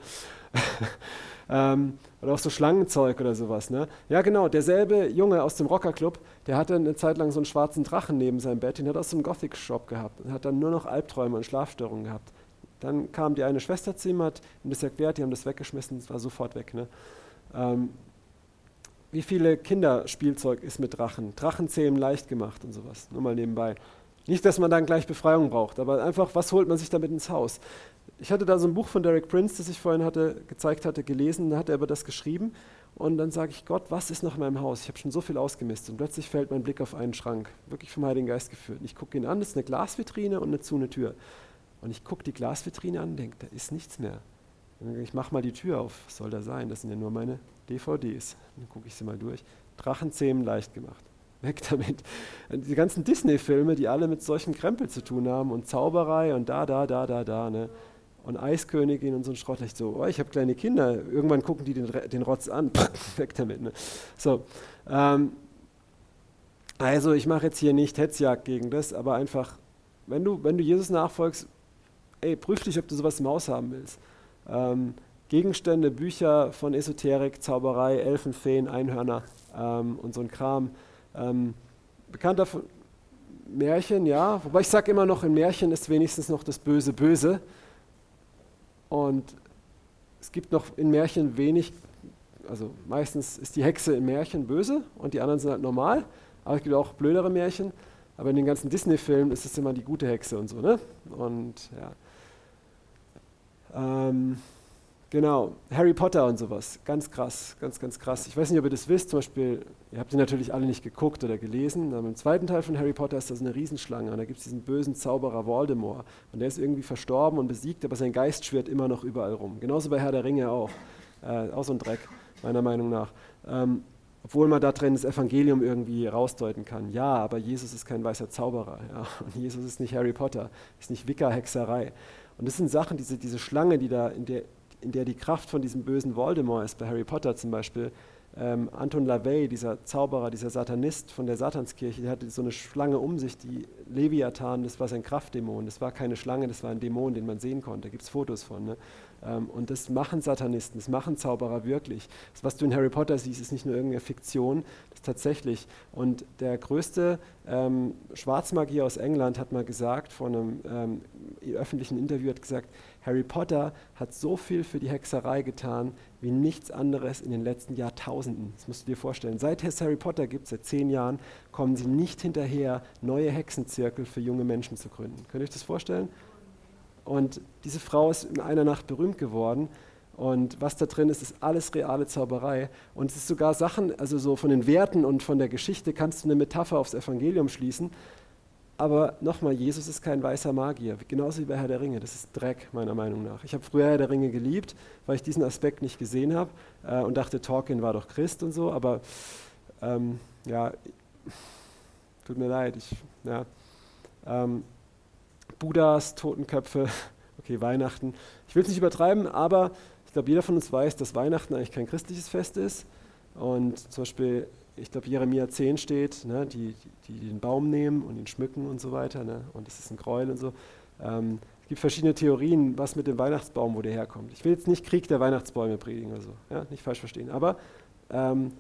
[SPEAKER 1] ähm, oder auch so Schlangenzeug oder sowas. Ne? Ja, genau, derselbe Junge aus dem Rockerclub, der hatte eine Zeit lang so einen schwarzen Drachen neben seinem Bett, den hat er aus dem Gothic-Shop gehabt und hat dann nur noch Albträume und Schlafstörungen gehabt. Dann kam die eine Schwester zu ihm, hat ihm das erklärt, die haben das weggeschmissen, es war sofort weg. Ne? Ähm, wie viele Kinderspielzeug ist mit Drachen? Drachenzähmen leicht gemacht und sowas. Nur mal nebenbei. Nicht, dass man dann gleich Befreiung braucht, aber einfach, was holt man sich damit ins Haus? Ich hatte da so ein Buch von Derek Prince, das ich vorhin hatte, gezeigt hatte, gelesen, da hat er über das geschrieben. Und dann sage ich, Gott, was ist noch in meinem Haus? Ich habe schon so viel ausgemistet. Und plötzlich fällt mein Blick auf einen Schrank, wirklich vom Heiligen Geist geführt. Und ich gucke ihn an, das ist eine Glasvitrine und eine zu eine Tür. Und ich gucke die Glasvitrine an und denke, da ist nichts mehr. Ich mache mal die Tür auf, was soll da sein? Das sind ja nur meine DVDs. Dann gucke ich sie mal durch. Drachenzähmen leicht gemacht. Weg damit. Die ganzen Disney-Filme, die alle mit solchen Krempel zu tun haben und Zauberei und da, da, da, da, da. Ne? Und Eiskönigin und so ein Schrott. Ich so, oh, ich habe kleine Kinder. Irgendwann gucken die den, den Rotz an. Weg damit. Ne? So. Ähm, also, ich mache jetzt hier nicht Hetzjagd gegen das, aber einfach, wenn du, wenn du Jesus nachfolgst, ey, prüf dich, ob du sowas im Haus haben willst. Ähm, Gegenstände, Bücher von Esoterik, Zauberei, Elfen, Feen, Einhörner ähm, und so ein Kram. Ähm, bekannter von Märchen, ja. Wobei ich sage immer noch, in Märchen ist wenigstens noch das Böse böse. Und es gibt noch in Märchen wenig, also meistens ist die Hexe in Märchen böse und die anderen sind halt normal. Aber es gibt auch blödere Märchen. Aber in den ganzen Disney-Filmen ist es immer die gute Hexe und so, ne? Und ja. Ähm, Genau, Harry Potter und sowas. Ganz krass, ganz, ganz krass. Ich weiß nicht, ob ihr das wisst. Zum Beispiel, ihr habt die natürlich alle nicht geguckt oder gelesen. Aber im zweiten Teil von Harry Potter ist das eine Riesenschlange. Und da gibt es diesen bösen Zauberer Voldemort. Und der ist irgendwie verstorben und besiegt, aber sein Geist schwirrt immer noch überall rum. Genauso bei Herr der Ringe auch. Äh, auch so ein Dreck, meiner Meinung nach. Ähm, obwohl man da drin das Evangelium irgendwie rausdeuten kann. Ja, aber Jesus ist kein weißer Zauberer. Ja. Und Jesus ist nicht Harry Potter, ist nicht Wicca-Hexerei. Und das sind Sachen, diese, diese Schlange, die da in der in der die Kraft von diesem bösen Voldemort ist, bei Harry Potter zum Beispiel. Ähm, Anton LaVey, dieser Zauberer, dieser Satanist von der Satanskirche, der hatte so eine Schlange um sich, die Leviathan, das war sein Kraftdämon. Das war keine Schlange, das war ein Dämon, den man sehen konnte. Da gibt es Fotos von. Ne? Ähm, und das machen Satanisten, das machen Zauberer wirklich. Das, was du in Harry Potter siehst, ist nicht nur irgendeine Fiktion, das ist tatsächlich. Und der größte ähm, Schwarzmagier aus England hat mal gesagt, vor einem ähm, öffentlichen Interview, hat gesagt, Harry Potter hat so viel für die Hexerei getan wie nichts anderes in den letzten Jahrtausenden. Das musst du dir vorstellen. Seit es Harry Potter gibt, seit zehn Jahren, kommen sie nicht hinterher, neue Hexenzirkel für junge Menschen zu gründen. Könnt ihr euch das vorstellen? Und diese Frau ist in einer Nacht berühmt geworden. Und was da drin ist, ist alles reale Zauberei. Und es ist sogar Sachen, also so von den Werten und von der Geschichte kannst du eine Metapher aufs Evangelium schließen. Aber nochmal, Jesus ist kein weißer Magier, genauso wie bei Herr der Ringe. Das ist Dreck, meiner Meinung nach. Ich habe früher Herr der Ringe geliebt, weil ich diesen Aspekt nicht gesehen habe äh, und dachte, Tolkien war doch Christ und so. Aber ähm, ja, tut mir leid. Ich, ja, ähm, Buddhas, Totenköpfe, okay, Weihnachten. Ich will es nicht übertreiben, aber ich glaube, jeder von uns weiß, dass Weihnachten eigentlich kein christliches Fest ist. Und zum Beispiel ich glaube, Jeremia 10 steht, ne, die, die, die, den Baum nehmen und ihn schmücken und so weiter. Ne, und es ist ein Gräuel und so. Ähm, es gibt verschiedene Theorien, was mit dem Weihnachtsbaum, wo der herkommt. Ich will jetzt nicht Krieg der Weihnachtsbäume predigen oder so, ja, nicht falsch verstehen. Aber, ähm,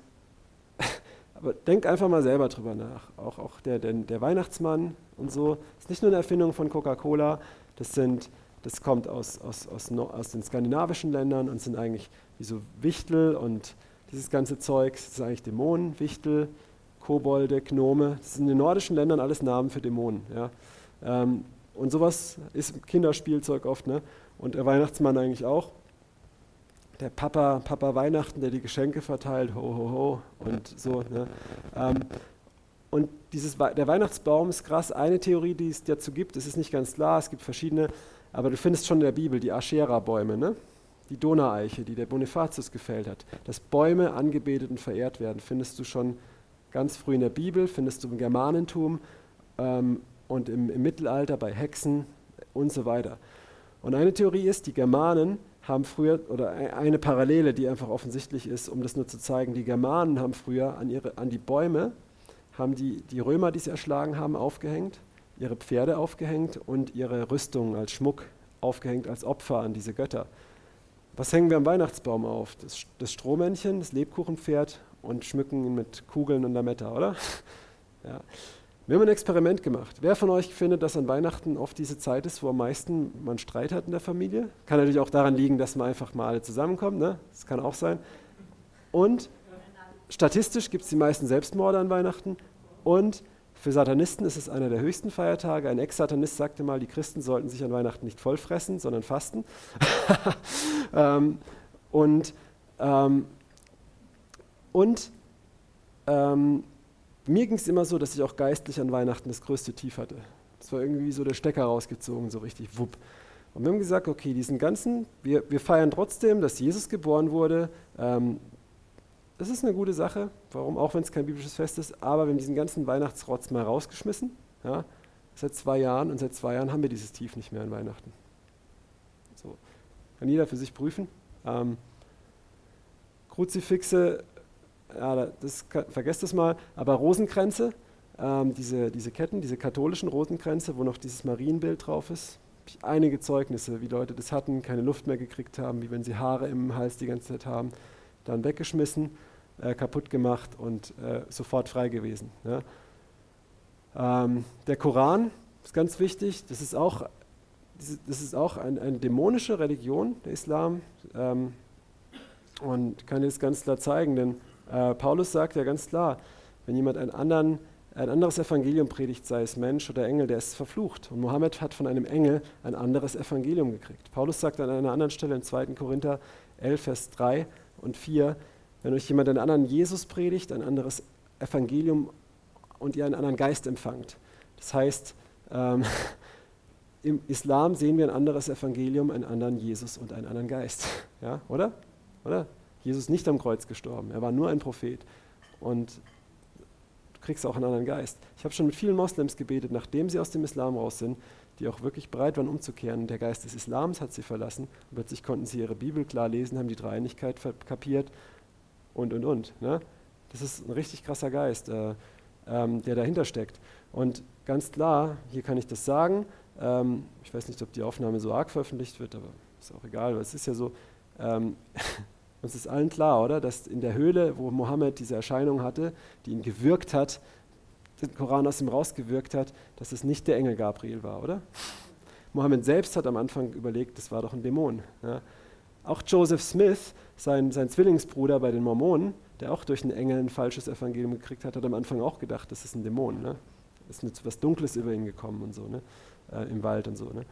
[SPEAKER 1] aber denk einfach mal selber drüber nach. Auch, auch der, der, der Weihnachtsmann und so, ist nicht nur eine Erfindung von Coca-Cola, das, das kommt aus, aus, aus, aus den skandinavischen Ländern und sind eigentlich wie so Wichtel und dieses ganze Zeug, das ist eigentlich Dämonen, Wichtel, Kobolde, Gnome. Das sind in den nordischen Ländern alles Namen für Dämonen. Ja. Ähm, und sowas ist Kinderspielzeug oft. Ne? Und der Weihnachtsmann eigentlich auch. Der Papa, Papa Weihnachten, der die Geschenke verteilt, ho, ho, ho und so. Ne? Ähm, und dieses, der Weihnachtsbaum ist krass. Eine Theorie, die es dazu gibt, es ist nicht ganz klar, es gibt verschiedene, aber du findest schon in der Bibel die Aschera-Bäume. Ne? die Donaueiche, die der Bonifatius gefällt hat. Dass Bäume angebetet und verehrt werden, findest du schon ganz früh in der Bibel, findest du im Germanentum ähm, und im, im Mittelalter bei Hexen und so weiter. Und eine Theorie ist, die Germanen haben früher, oder eine Parallele, die einfach offensichtlich ist, um das nur zu zeigen, die Germanen haben früher an, ihre, an die Bäume, haben die, die Römer, die sie erschlagen haben, aufgehängt, ihre Pferde aufgehängt und ihre Rüstungen als Schmuck aufgehängt, als Opfer an diese Götter. Was hängen wir am Weihnachtsbaum auf? Das, das Strohmännchen, das Lebkuchenpferd und schmücken ihn mit Kugeln und Lametta, oder? ja. Wir haben ein Experiment gemacht. Wer von euch findet, dass an Weihnachten oft diese Zeit ist, wo am meisten man Streit hat in der Familie? Kann natürlich auch daran liegen, dass man einfach mal alle zusammenkommt. Ne? Das kann auch sein. Und statistisch gibt es die meisten Selbstmorde an Weihnachten. Und für Satanisten ist es einer der höchsten Feiertage. Ein Ex-Satanist sagte mal, die Christen sollten sich an Weihnachten nicht vollfressen, sondern fasten. ähm, und ähm, und ähm, mir ging es immer so, dass ich auch geistlich an Weihnachten das größte Tief hatte. Es war irgendwie so der Stecker rausgezogen, so richtig wupp. Und wir haben gesagt, okay, diesen ganzen, wir, wir feiern trotzdem, dass Jesus geboren wurde. Ähm, das ist eine gute Sache, warum auch wenn es kein biblisches Fest ist, aber wir haben diesen ganzen Weihnachtsrotz mal rausgeschmissen. Ja, seit zwei Jahren und seit zwei Jahren haben wir dieses Tief nicht mehr an Weihnachten. So. Kann jeder für sich prüfen. Ähm, Kruzifixe, ja, das, vergesst das mal, aber Rosenkränze, ähm, diese, diese Ketten, diese katholischen Rosenkränze, wo noch dieses Marienbild drauf ist, einige Zeugnisse, wie Leute das hatten, keine Luft mehr gekriegt haben, wie wenn sie Haare im Hals die ganze Zeit haben, dann weggeschmissen äh, kaputt gemacht und äh, sofort frei gewesen. Ja. Ähm, der Koran ist ganz wichtig, das ist auch, das ist auch ein, eine dämonische Religion, der Islam. Ähm, und kann jetzt ganz klar zeigen, denn äh, Paulus sagt ja ganz klar, wenn jemand einen anderen, ein anderes Evangelium predigt, sei es Mensch oder Engel, der ist verflucht. Und Mohammed hat von einem Engel ein anderes Evangelium gekriegt. Paulus sagt an einer anderen Stelle im 2. Korinther, 11, Vers 3 und 4. Wenn euch jemand einen anderen Jesus predigt, ein anderes Evangelium und ihr einen anderen Geist empfangt. Das heißt, ähm, im Islam sehen wir ein anderes Evangelium, einen anderen Jesus und einen anderen Geist. Ja, oder? Oder? Jesus nicht am Kreuz gestorben, er war nur ein Prophet. Und du kriegst auch einen anderen Geist. Ich habe schon mit vielen Moslems gebetet, nachdem sie aus dem Islam raus sind, die auch wirklich bereit waren umzukehren. Der Geist des Islams hat sie verlassen. Und plötzlich konnten sie ihre Bibel klar lesen, haben die Dreieinigkeit kapiert und, und, und. Ne? Das ist ein richtig krasser Geist, äh, ähm, der dahinter steckt. Und ganz klar, hier kann ich das sagen, ähm, ich weiß nicht, ob die Aufnahme so arg veröffentlicht wird, aber ist auch egal, weil es ist ja so, ähm, uns ist allen klar, oder, dass in der Höhle, wo Mohammed diese Erscheinung hatte, die ihn gewirkt hat, den Koran aus ihm rausgewirkt hat, dass es nicht der Engel Gabriel war, oder? Mohammed selbst hat am Anfang überlegt, das war doch ein Dämon. Ja. Auch Joseph Smith, sein, sein Zwillingsbruder bei den Mormonen, der auch durch einen Engel ein falsches Evangelium gekriegt hat, hat am Anfang auch gedacht, das ist ein Dämon. Ne? Ist etwas Dunkles über ihn gekommen und so, ne? Äh, im Wald und so. Ne?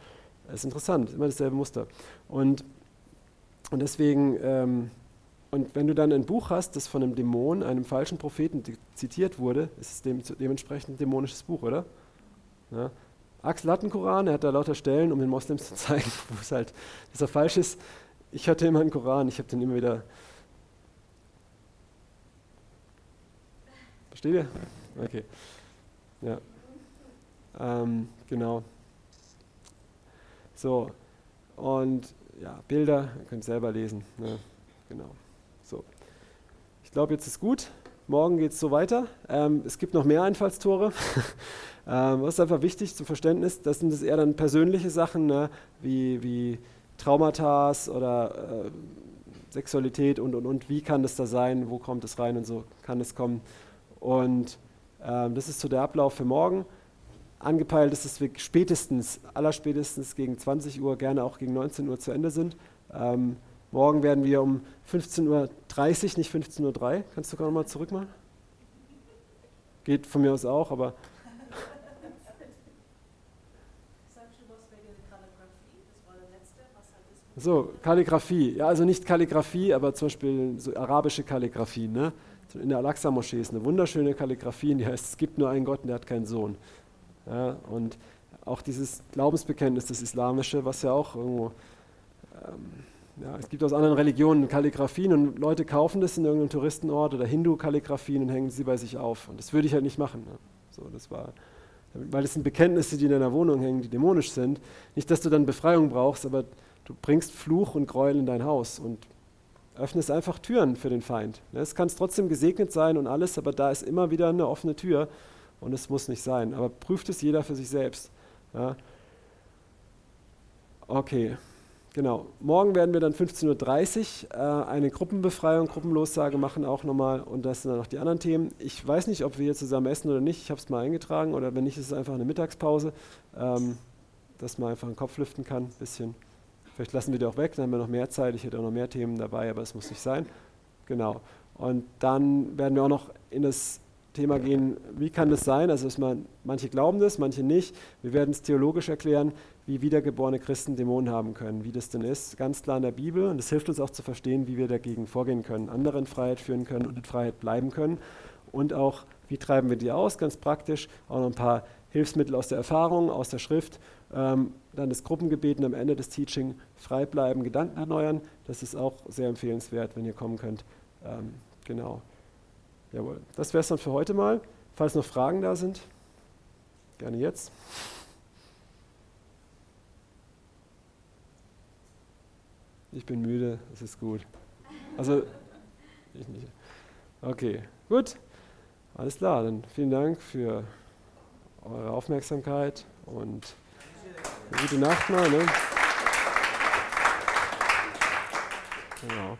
[SPEAKER 1] Das ist interessant, immer dasselbe Muster. Und, und deswegen, ähm, und wenn du dann ein Buch hast, das von einem Dämon, einem falschen Propheten zitiert wurde, ist es dem, dementsprechend ein dämonisches Buch, oder? Ja. Axel hat einen Koran, er hat da lauter Stellen, um den Moslems zu zeigen, wo es halt, dass er falsch ist. Ich hatte immer einen Koran, ich habe den immer wieder. Versteht ihr? Okay. Ja. Ähm, genau. So. Und ja, Bilder, ihr könnt selber lesen. Ne? Genau. Ich glaube, jetzt ist gut. Morgen geht es so weiter. Ähm, es gibt noch mehr Einfallstore. ähm, was ist einfach wichtig zum Verständnis? Das sind das eher dann persönliche Sachen, ne? wie, wie Traumata oder äh, Sexualität und, und, und. Wie kann das da sein? Wo kommt es rein und so kann es kommen? Und ähm, das ist so der Ablauf für morgen. Angepeilt ist, dass wir spätestens, allerspätestens gegen 20 Uhr, gerne auch gegen 19 Uhr zu Ende sind. Ähm, Morgen werden wir um 15.30 Uhr, nicht 15.03 Uhr. Kannst du gerade nochmal zurück machen? Geht von mir aus auch, aber. So, Kalligrafie. Ja, also nicht Kalligrafie, aber zum Beispiel so arabische Kalligrafie. Ne? In der Al-Aqsa-Moschee ist eine wunderschöne Kalligrafie, die heißt, es gibt nur einen Gott und der hat keinen Sohn. Ja, und auch dieses Glaubensbekenntnis, das Islamische, was ja auch irgendwo ähm, ja, es gibt aus anderen Religionen Kalligraphien und Leute kaufen das in irgendeinem Touristenort oder Hindu-Kalligraphien und hängen sie bei sich auf. Und das würde ich halt nicht machen. Ne? So, das war, weil das sind Bekenntnisse, die in deiner Wohnung hängen, die dämonisch sind. Nicht, dass du dann Befreiung brauchst, aber du bringst Fluch und Gräuel in dein Haus und öffnest einfach Türen für den Feind. Ne? Es kann trotzdem gesegnet sein und alles, aber da ist immer wieder eine offene Tür und es muss nicht sein. Aber prüft es jeder für sich selbst. Ja? Okay. Genau. Morgen werden wir dann 15.30 Uhr äh, eine Gruppenbefreiung, Gruppenlossage machen auch nochmal und das sind dann noch die anderen Themen. Ich weiß nicht, ob wir hier zusammen essen oder nicht. Ich habe es mal eingetragen oder wenn nicht, ist es einfach eine Mittagspause, ähm, dass man einfach den Kopf lüften kann, ein bisschen. Vielleicht lassen wir die auch weg, dann haben wir noch mehr Zeit. Ich hätte auch noch mehr Themen dabei, aber es muss nicht sein. Genau. Und dann werden wir auch noch in das Thema gehen, wie kann das sein? Also man, manche glauben das, manche nicht. Wir werden es theologisch erklären, wie wiedergeborene Christen Dämonen haben können, wie das denn ist, ganz klar in der Bibel. Und das hilft uns auch zu verstehen, wie wir dagegen vorgehen können, andere in Freiheit führen können und in Freiheit bleiben können. Und auch, wie treiben wir die aus, ganz praktisch. Auch noch ein paar Hilfsmittel aus der Erfahrung, aus der Schrift. Ähm, dann das Gruppengebet und am Ende des Teaching frei bleiben, Gedanken erneuern. Das ist auch sehr empfehlenswert, wenn ihr kommen könnt. Ähm, genau. Jawohl. Das wäre es dann für heute mal. Falls noch Fragen da sind, gerne jetzt. Ich bin müde, es ist gut. Also, ich nicht. Okay, gut. Alles klar, dann vielen Dank für eure Aufmerksamkeit und gute Nacht mal. Ne? Genau.